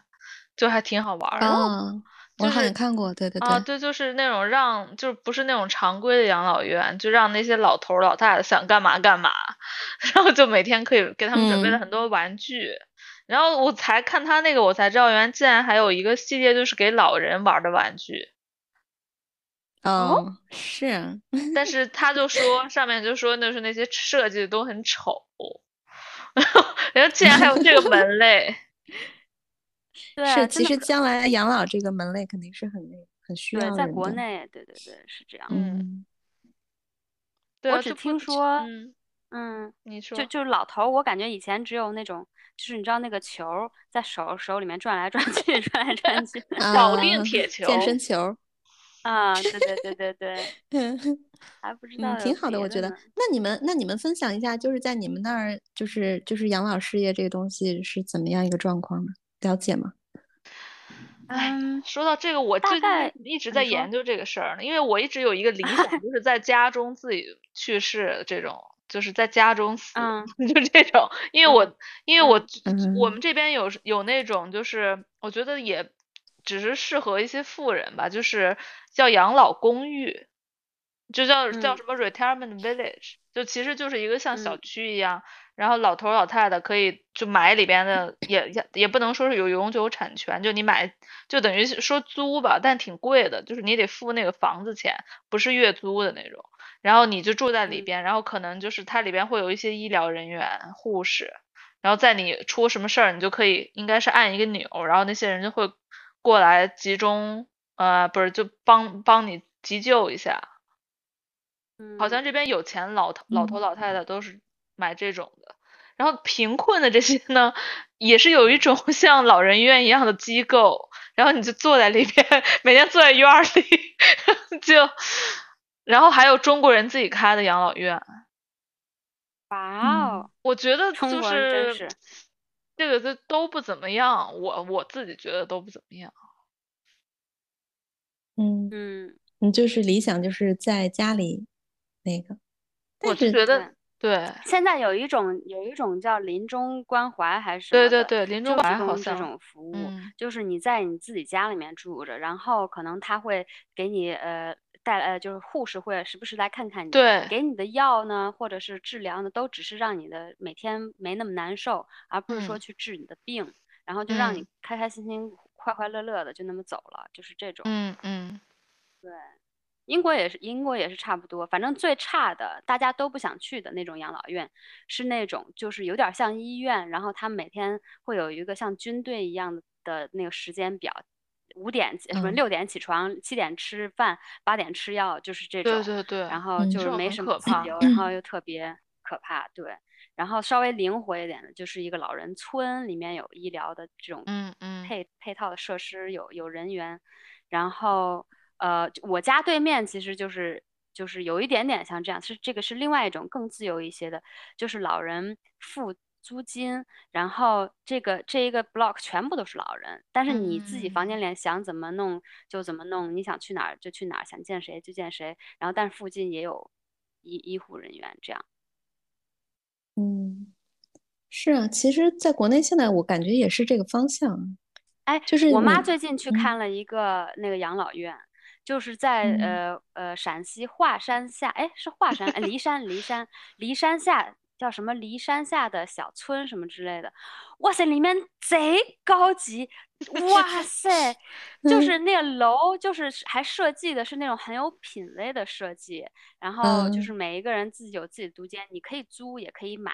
就还挺好玩的。嗯，我好像看过，对对对。啊，对，就是那种让，就是不是那种常规的养老院，就让那些老头老太太想干嘛干嘛，然后就每天可以给他们准备了很多玩具。然后我才看他那个，我才知道原来竟然还有一个系列，就是给老人玩的玩具。哦，是。但是他就说上面就说那是那些设计都很丑，然后竟然还有这个门类。对，是其实将来养老这个门类肯定是很那很需要的。在国内，对对对，是这样。嗯。我只听说，嗯，你说，就就是老头，我感觉以前只有那种。就是你知道那个球在手手里面转来转去，转来转去，保定铁球、健身球啊，对对对对对，还不知道，挺好的，我觉得。那你们那你们分享一下，就是在你们那儿，就是就是养老事业这个东西是怎么样一个状况呢？了解吗？嗯，说到这个，我最近一直在研究这个事儿呢，因为我一直有一个理 想，就是在家中自己去世这种。就是在家中死，就这种，因为我，因为我，我们。这边有有那种，就是我觉得也只是适合一些富人吧，就是叫养老公寓，就叫叫什么 retirement village，就其实就是一个像小区一样，然后老头老太太可以就买里边的，也也也不能说是有永久产权，就你买就等于说租吧，但挺贵的，就是你得付那个房子钱，不是月租的那种。然后你就住在里边，然后可能就是它里边会有一些医疗人员、护士，然后在你出什么事儿，你就可以应该是按一个钮，然后那些人就会过来集中，呃，不是就帮帮你急救一下。嗯，好像这边有钱老头老头老太太都是买这种的，然后贫困的这些呢，也是有一种 像老人院一样的机构，然后你就坐在里边，每天坐在院里 就。然后还有中国人自己开的养老院，哇哦！我觉得就是这个都都不怎么样，我我自己觉得都不怎么样。嗯嗯，你就是理想就是在家里那个，我就觉得对。现在有一种有一种叫临终关怀还是对对对临终关怀这种服务，就是你在你自己家里面住着，然后可能他会给你呃。带呃，就是护士会时不时来看看你，对，给你的药呢，或者是治疗呢，都只是让你的每天没那么难受，而不是说去治你的病，然后就让你开开心心、快快乐乐的就那么走了，就是这种。嗯嗯，对，英国也是，英国也是差不多。反正最差的，大家都不想去的那种养老院，是那种就是有点像医院，然后他每天会有一个像军队一样的的那个时间表。五点什么六点起床，七点吃饭，八点吃药，就是这种。对对对。然后就是没什么自由，然后又特别可怕。对。然后稍微灵活一点的，就是一个老人村，里面有医疗的这种嗯嗯配配套的设施，有有人员。然后呃，我家对面其实就是就是有一点点像这样，是这个是另外一种更自由一些的，就是老人付。租金，然后这个这一个 block 全部都是老人，但是你自己房间里想怎么弄就怎么弄，你想去哪儿就去哪儿，想见谁就见谁，然后但附近也有医医护人员这样。嗯，是啊，其实在国内现在我感觉也是这个方向。哎，就是我妈最近去看了一个那个养老院，就是在呃呃陕西华山下，哎是华山，骊山骊山骊山下。叫什么骊山下的小村什么之类的，哇塞，里面贼高级，哇塞，就是那个楼，就是还设计的是那种很有品位的设计，然后就是每一个人自己有自己的独间，你可以租也可以买，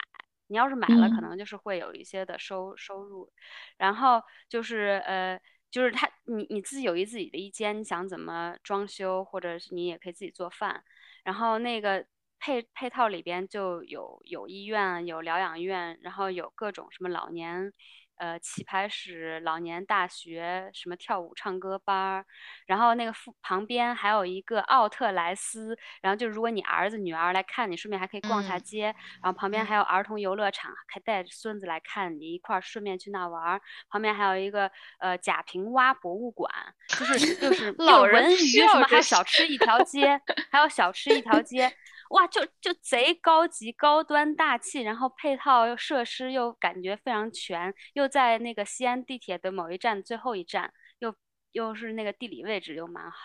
你要是买了，可能就是会有一些的收收入。然后就是呃，就是他你你自己有一自己的一间，你想怎么装修，或者是你也可以自己做饭。然后那个配配套里边就有有医院，有疗养院，然后有各种什么老年。呃，棋牌室、老年大学，什么跳舞、唱歌班儿，然后那个附旁边还有一个奥特莱斯，然后就如果你儿子女儿来看你，顺便还可以逛下街，然后旁边还有儿童游乐场，还带着孙子来看你一块儿，顺便去那玩儿。旁边还有一个呃贾平凹博物馆，就是就是 老人鱼什么，还有小吃一条街，还有小吃一条街。哇，就就贼高级、高端大气，然后配套又设施又感觉非常全，又在那个西安地铁的某一站最后一站，又又是那个地理位置又蛮好，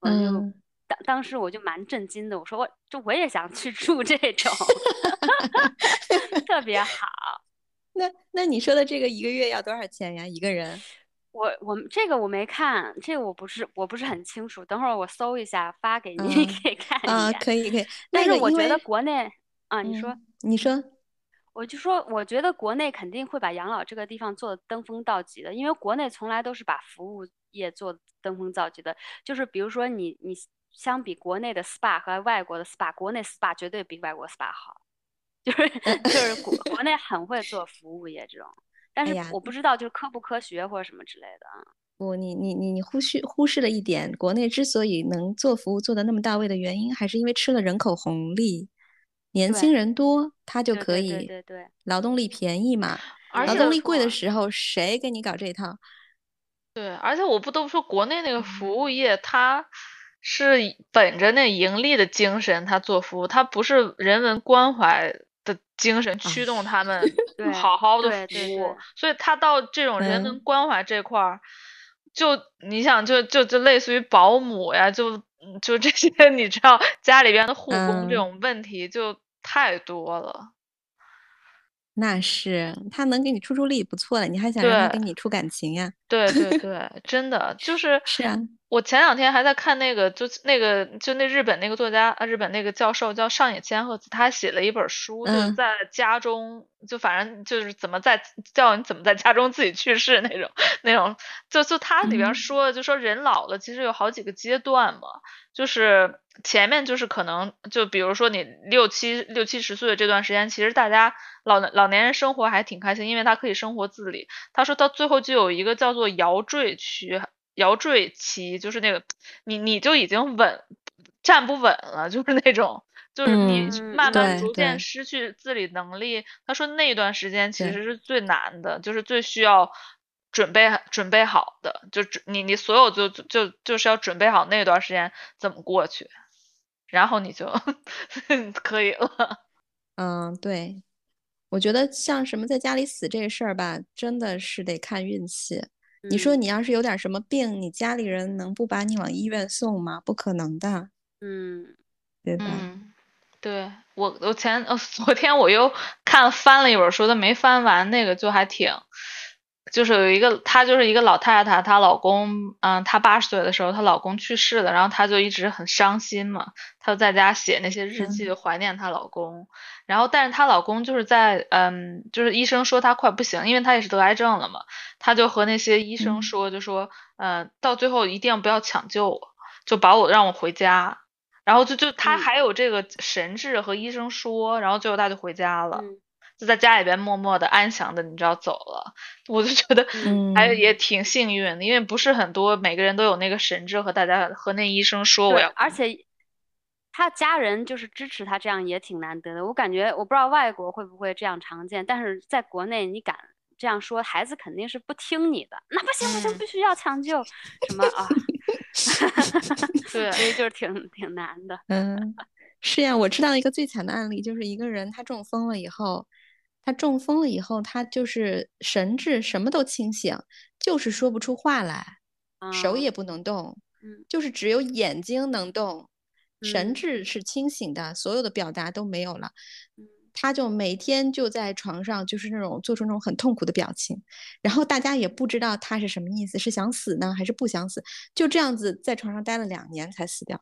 我就当当时我就蛮震惊的，我说我就我也想去住这种，特别好。那那你说的这个一个月要多少钱呀？一个人？我我们这个我没看，这个我不是我不是很清楚，等会儿我搜一下发给你，你 可以看一下。啊，可以可以。但是我觉得国内啊，你说你说，我就说，我觉得国内肯定会把养老这个地方做的登峰造极的，因为国内从来都是把服务业做登峰造极的。就是比如说你你相比国内的 SPA 和外国的 SPA，国内 SPA 绝对比外国 SPA 好，就是就是国 国内很会做服务业这种。但是我不知道，就是科不科学或者什么之类的啊。不，你你你你忽视忽视了一点，国内之所以能做服务做的那么到位的原因，还是因为吃了人口红利，年轻人多，他就可以，对对对，劳动力便宜嘛。劳动力贵的时候，谁给你搞这一套？对，而且我不得不说，国内那个服务业，它是本着那盈利的精神，他做服务，他不是人文关怀。的精神驱动他们 好好的服务，所以他到这种人文关怀这块儿，就你想就就就类似于保姆呀，就就这些你知道家里边的护工这种问题就太多了。那是他能给你出出力不错了，你还想让他给你出感情呀？对对 对，真的就是是啊。我前两天还在看那个，就那个就那日本那个作家啊，日本那个教授叫上野千鹤子，他写了一本书，就是在家中，就反正就是怎么在教你怎么在家中自己去世那种那种，就就他里边说，就说人老了其实有好几个阶段嘛，就是前面就是可能就比如说你六七六七十岁的这段时间，其实大家老老年人生活还挺开心，因为他可以生活自理。他说到最后就有一个叫做摇坠区。摇坠期就是那个，你你就已经稳站不稳了，就是那种，就是你慢慢逐渐失去自理能力。他说那段时间其实是最难的，就是最需要准备准备好的，就你你所有就就就是要准备好那段时间怎么过去，然后你就 可以了。嗯，对，我觉得像什么在家里死这事儿吧，真的是得看运气。你说你要是有点什么病，你家里人能不把你往医院送吗？不可能的，嗯，对吧？对我，我前呃 昨天我又看翻了一本书，但没翻完，那个就还挺。就是有一个，她就是一个老太太，她老公，嗯，她八十岁的时候，她老公去世了，然后她就一直很伤心嘛，她就在家写那些日记，怀念她老公。然后，但是她老公就是在，嗯，就是医生说她快不行，因为她也是得癌症了嘛，她就和那些医生说，就说，嗯，到最后一定不要抢救我，就把我让我回家。然后就就她还有这个神志和医生说，然后最后她就回家了。就在家里边默默的安详的，你知道走了，我就觉得还也挺幸运的，因为不是很多每个人都有那个神智和大家和那医生说我要，而且他家人就是支持他，这样也挺难得的。我感觉我不知道外国会不会这样常见，但是在国内你敢这样说，孩子肯定是不听你的，那不行不行，必须要抢救什么啊？对，所以就是挺挺难的。嗯，是呀，我知道一个最惨的案例，就是一个人他中风了以后。他中风了以后，他就是神志什么都清醒，就是说不出话来，手也不能动，就是只有眼睛能动，神志是清醒的，所有的表达都没有了。他就每天就在床上，就是那种做出那种很痛苦的表情，然后大家也不知道他是什么意思，是想死呢还是不想死，就这样子在床上待了两年才死掉。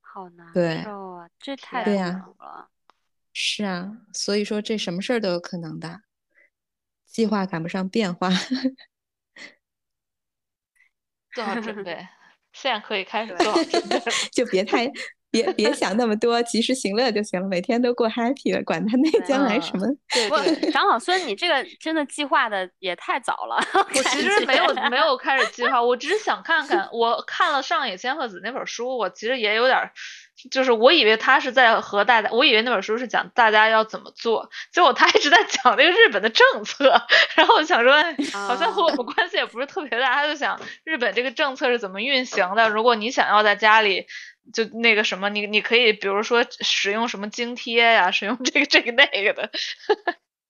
好难受啊，这太难了。是啊，所以说这什么事儿都有可能的，计划赶不上变化。做好准备，现在可以开始做好准备，就别太。别别想那么多，及时行乐就行了，每天都过 happy 了，管他 那将来什么。对对，长老孙，你这个真的计划的也太早了。我其实没有没有开始计划，我只是想看看。我看了上野千鹤子那本书，我其实也有点，就是我以为他是在和大家，我以为那本书是讲大家要怎么做，结果他一直在讲那个日本的政策。然后我想说，好像和我们关系也不是特别大。他就想日本这个政策是怎么运行的，如果你想要在家里。就那个什么，你你可以比如说使用什么津贴呀，使用这个这个那个的。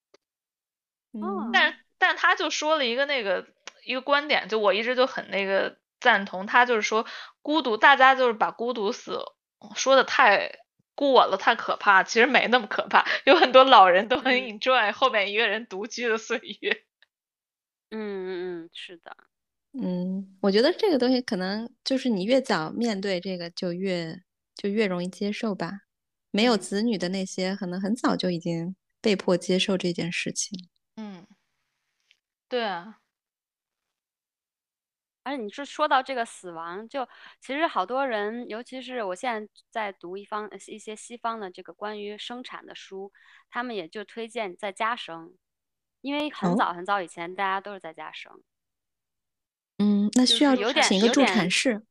嗯，但但他就说了一个那个一个观点，就我一直就很那个赞同。他就是说孤独，大家就是把孤独死说的太过了，太可怕。其实没那么可怕，有很多老人都很 enjoy 后面一个人独居的岁月。嗯嗯嗯，是的。嗯，我觉得这个东西可能就是你越早面对这个，就越就越容易接受吧。没有子女的那些，可能很早就已经被迫接受这件事情。嗯，对啊。而且你是说到这个死亡，就其实好多人，尤其是我现在在读一方一些西方的这个关于生产的书，他们也就推荐在家生，因为很早很早以前大家都是在家生。嗯，那需要有点请一个助产士，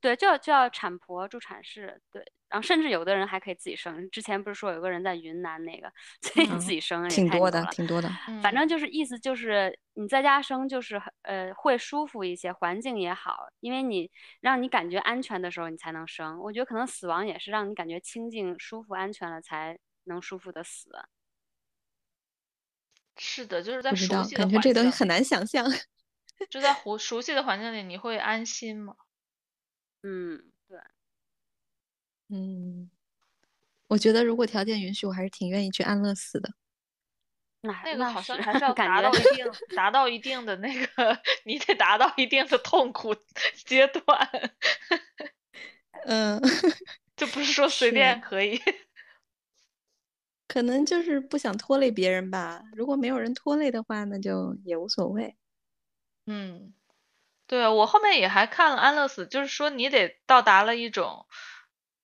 对，就要就要产婆助产士，对，然后甚至有的人还可以自己生。之前不是说有个人在云南那个自己自己生，挺多的，挺多的。反正就是意思就是你在家生就是呃会舒服一些，环境也好，因为你让你感觉安全的时候你才能生。我觉得可能死亡也是让你感觉清静、舒服、安全了才能舒服的死。是的，就是在熟悉的感觉这东西很难想象。就在熟熟悉的环境里，你会安心吗？嗯，对，嗯，我觉得如果条件允许，我还是挺愿意去安乐死的。那个好像还是 要达到一 定达到一定的那个，你得达到一定的痛苦 阶段。嗯，就不是说随便可以。可能就是不想拖累别人吧。如果没有人拖累的话，那就也无所谓。嗯，对我后面也还看了安乐死，就是说你得到达了一种，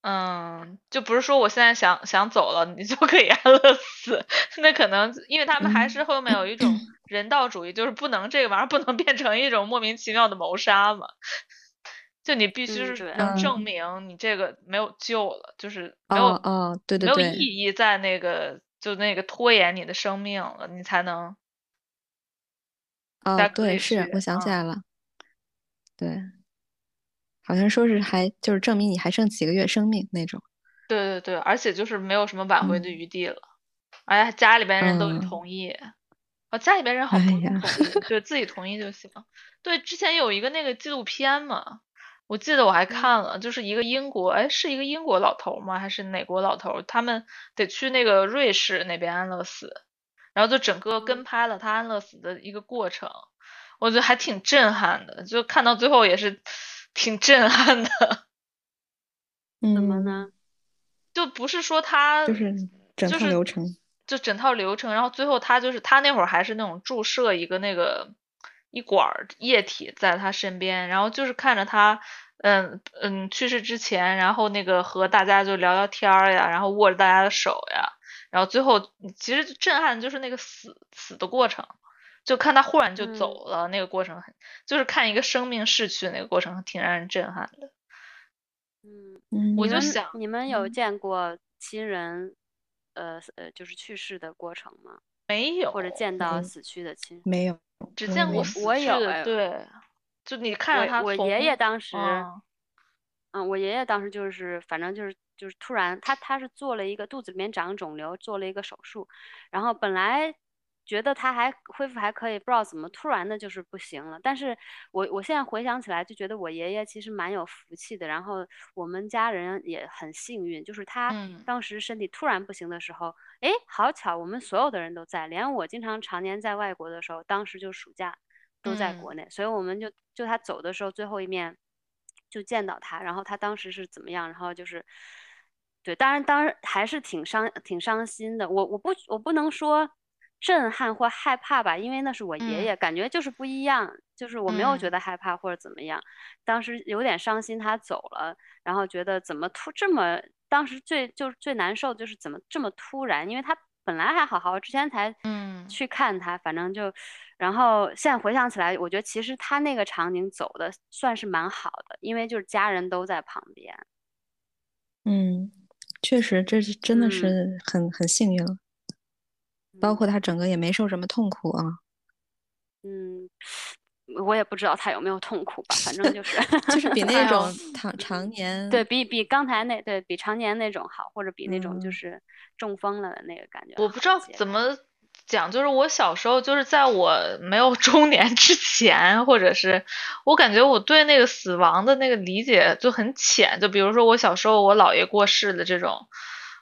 嗯，就不是说我现在想想走了，你就可以安乐死，那可能因为他们还是后面有一种。人道主义，就是不能这个玩意儿不能变成一种莫名其妙的谋杀嘛，就你必须是能证明你这个没有救了，就是没有哦对对对，没有意义在那个就那个拖延你的生命了，你才能。哦，对，是我想起来了，对，好像说是还就是证明你还剩几个月生命那种。对对对，而且就是没有什么挽回的余地了，而且家里边人都同意，哦，家里边人好不同意，对自己同意就行。对，之前有一个那个纪录片嘛，我记得我还看了，就是一个英国，哎，是一个英国老头吗？还是哪国老头？他们得去那个瑞士那边安乐死。然后就整个跟拍了他安乐死的一个过程，我觉得还挺震撼的，就看到最后也是挺震撼的。怎么呢？就不是说他就是整套流程，就整套流程，然后最后他就是他那会儿还是那种注射一个那个一管液体在他身边，然后就是看着他嗯嗯去世之前，然后那个和大家就聊聊天呀，然后握着大家的手呀。然后最后，其实震撼的就是那个死死的过程，就看他忽然就走了，那个过程很，就是看一个生命逝去的那个过程，挺让人震撼的。嗯，我就想，你们有见过亲人，呃呃，就是去世的过程吗？没有，或者见到死去的亲？没有，只见过死去的。对，就你看着他，我爷爷当时，嗯，我爷爷当时就是，反正就是。就是突然，他他是做了一个肚子里面长肿瘤，做了一个手术，然后本来觉得他还恢复还可以，不知道怎么突然的就是不行了。但是我我现在回想起来，就觉得我爷爷其实蛮有福气的，然后我们家人也很幸运，就是他当时身体突然不行的时候，哎，好巧，我们所有的人都在，连我经常常年在外国的时候，当时就暑假都在国内，所以我们就就他走的时候最后一面就见到他，然后他当时是怎么样，然后就是。对，当然，当然还是挺伤、挺伤心的。我我不我不能说震撼或害怕吧，因为那是我爷爷，感觉就是不一样。就是我没有觉得害怕或者怎么样，当时有点伤心他走了，然后觉得怎么突这么，当时最就是最难受就是怎么这么突然，因为他本来还好好，之前才嗯去看他，反正就，然后现在回想起来，我觉得其实他那个场景走的算是蛮好的，因为就是家人都在旁边。嗯。确实，这是真的是很很幸运了，包括他整个也没受什么痛苦啊。嗯，我也不知道他有没有痛苦吧，反正就是 就是比那种常常年对比比刚才那对比常年那种好，或者比那种就是中风了的那个感觉。我不知道怎么。讲就是我小时候就是在我没有中年之前，或者是我感觉我对那个死亡的那个理解就很浅，就比如说我小时候我姥爷过世的这种，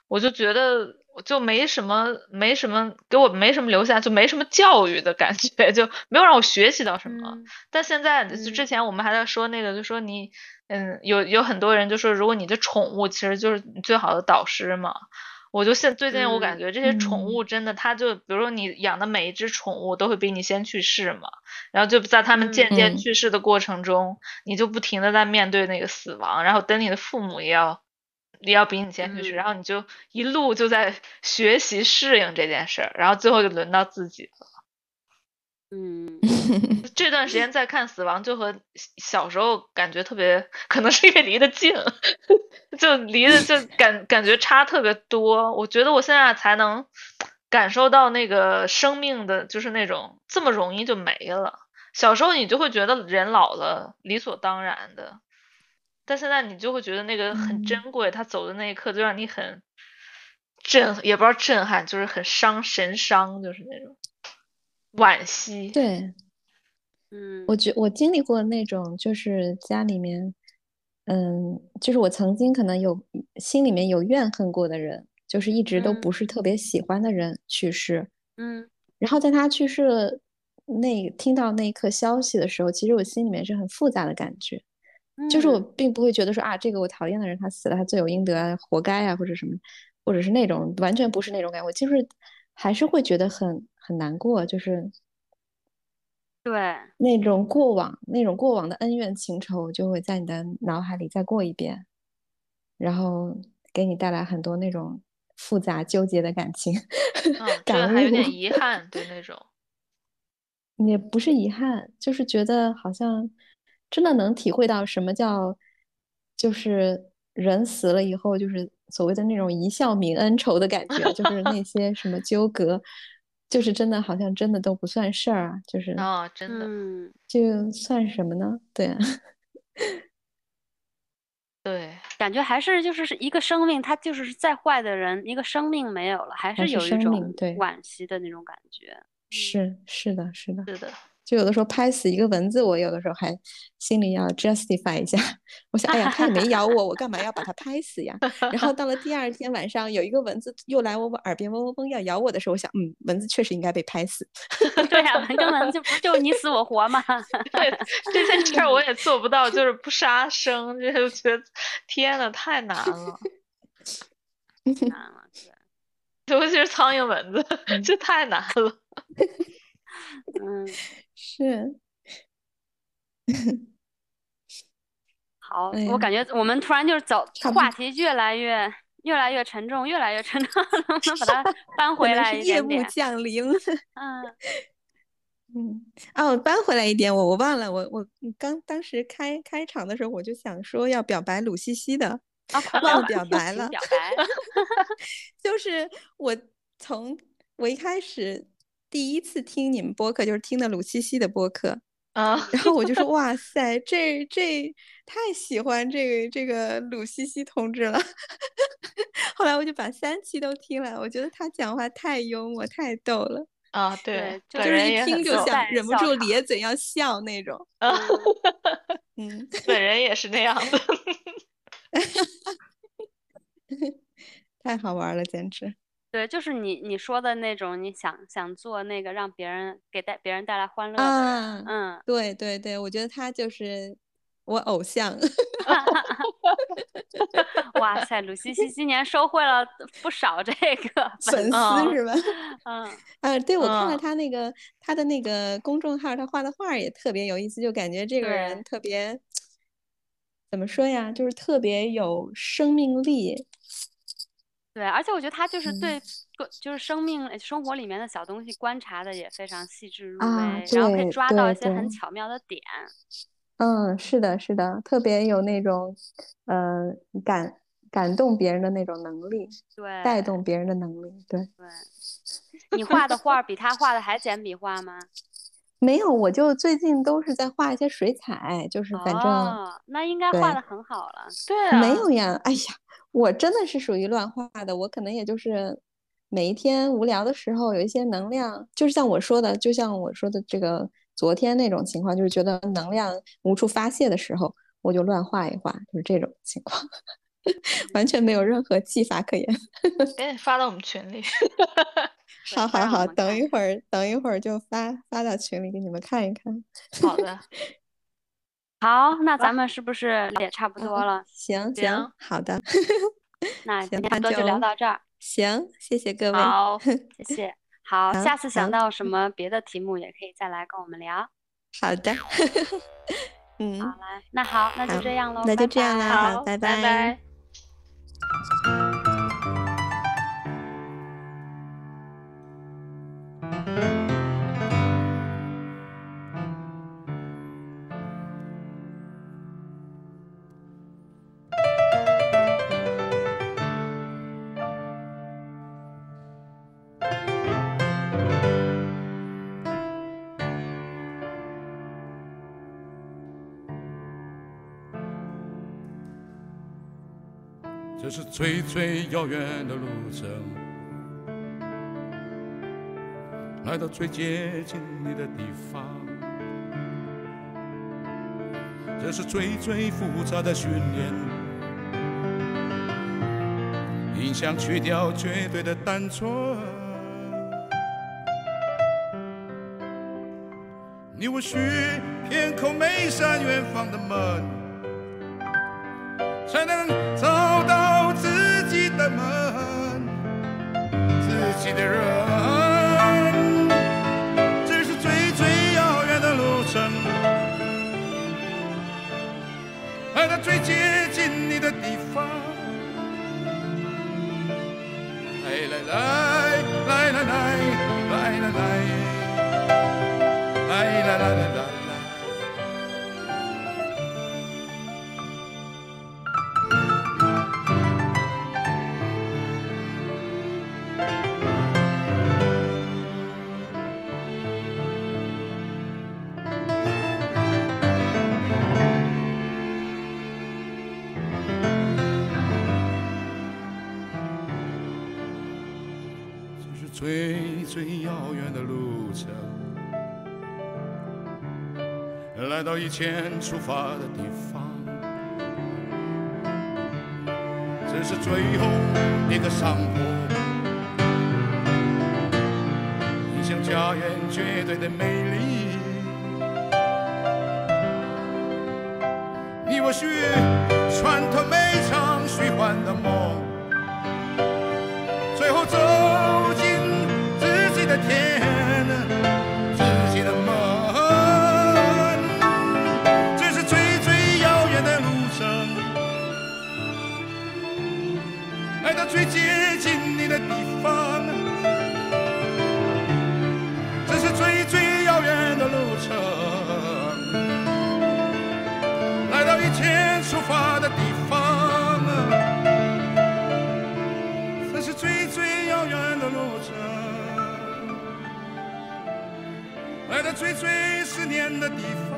我就觉得就没什么没什么给我没什么留下就没什么教育的感觉，就没有让我学习到什么。但现在就之前我们还在说那个，就说你嗯有有很多人就说如果你的宠物其实就是你最好的导师嘛。我就现最近我感觉这些宠物真的，它就比如说你养的每一只宠物都会比你先去世嘛，然后就在它们渐渐去世的过程中，你就不停的在面对那个死亡，然后等你的父母也要也要比你先去世，然后你就一路就在学习适应这件事儿，然后最后就轮到自己了。嗯，这段时间在看死亡，就和小时候感觉特别，可能是因为离得近，就离得就感感觉差特别多。我觉得我现在才能感受到那个生命的，就是那种这么容易就没了。小时候你就会觉得人老了理所当然的，但现在你就会觉得那个很珍贵。他走的那一刻就让你很震，也不知道震撼，就是很伤神伤，就是那种。惋惜，对，嗯，我觉我经历过那种，就是家里面，嗯，就是我曾经可能有心里面有怨恨过的人，就是一直都不是特别喜欢的人去世，嗯，然后在他去世那听到那一刻消息的时候，其实我心里面是很复杂的感觉，就是我并不会觉得说啊，这个我讨厌的人他死了，他罪有应得啊，活该啊，或者什么，或者是那种完全不是那种感觉，我就是还是会觉得很。很难过，就是对那种过往、那种过往的恩怨情仇，就会在你的脑海里再过一遍，然后给你带来很多那种复杂纠结的感情。嗯，这个还有点遗憾，对那种，也不是遗憾，就是觉得好像真的能体会到什么叫，就是人死了以后，就是所谓的那种一笑泯恩仇的感觉，就是那 些什么纠葛。就是真的，好像真的都不算事儿啊！就是啊，真的，嗯，就算什么呢？对啊，对，感觉还是就是一个生命，他就是再坏的人，一个生命没有了，还是有一种惋惜的那种感觉。是是的，是的，是的。就有的时候拍死一个蚊子，我有的时候还心里要 justify 一下。我想，哎呀，它也没咬我，我干嘛要把它拍死呀？然后到了第二天晚上，有一个蚊子又来我耳边嗡嗡嗡要咬我的时候，我想，嗯，蚊子确实应该被拍死。对呀，跟蚊子不就是你死我活吗？对，这件事我也做不到，就是不杀生，就觉得天呐，太难了，难了，尤其是苍蝇蚊子，这太难了。嗯。是，好，我感觉我们突然就是走话题越来越越来越沉重，越来越沉重，能不能把它 搬回来一点点？夜幕降临。嗯 嗯，哦，搬回来一点，我我忘了，我我刚当时开开场的时候，我就想说要表白鲁西西的，忘了表白了。表白，就是我从我一开始。第一次听你们播客就是听的鲁西西的播客啊，然后我就说哇塞，这这太喜欢这个这个鲁西西同志了。后来我就把三期都听了，我觉得他讲话太幽默，太逗了啊，对，就是一听就想忍不住咧嘴要笑那种。嗯，本人也是那样的，太好玩了，简直。对，就是你你说的那种，你想想做那个让别人给带别人带来欢乐的人，嗯，对对对，我觉得他就是我偶像。哇塞，鲁西西今年收获了不少这个 粉丝是吧？嗯嗯，对，我看了他那个他的那个公众号，他画的画也特别有意思，就感觉这个人特别怎么说呀，就是特别有生命力。对，而且我觉得他就是对，就是生命生活里面的小东西观察的也非常细致入微，然后可以抓到一些很巧妙的点。嗯，是的，是的，特别有那种，呃，感感动别人的那种能力，对，带动别人的能力，对。对，你画的画比他画的还简笔画吗？没有，我就最近都是在画一些水彩，就是反正，那应该画的很好了。对，没有呀，哎呀，我真的是属于乱画的，我可能也就是每一天无聊的时候有一些能量，就是像我说的，就像我说的这个。昨天那种情况，就是觉得能量无处发泄的时候，我就乱画一画，就是这种情况，完全没有任何技法可言。赶紧发到我们群里。好 好好，等一会儿，等一会儿就发发到群里给你们看一看。好的。好，那咱们是不是也差不多了？行行，好的。那今天就聊到这儿。行，谢谢各位。好，谢谢。好，下次想到什么别的题目也可以再来跟我们聊。好的，嗯，好来，那好，那就这样喽，那就这样啦，好拜拜。是最最遥远的路程，来到最接近你的地方。这是最最复杂的训练，音响去掉绝对的单纯。你我需偏叩每扇远方的门，才能的人，这是最最遥远的路程，来到最接近你的地方。最遥远的路程，来到以前出发的地方，这是最后一个上坡，你像家园绝对的美丽，你我需穿透每场虚幻的梦，最最思念的地方。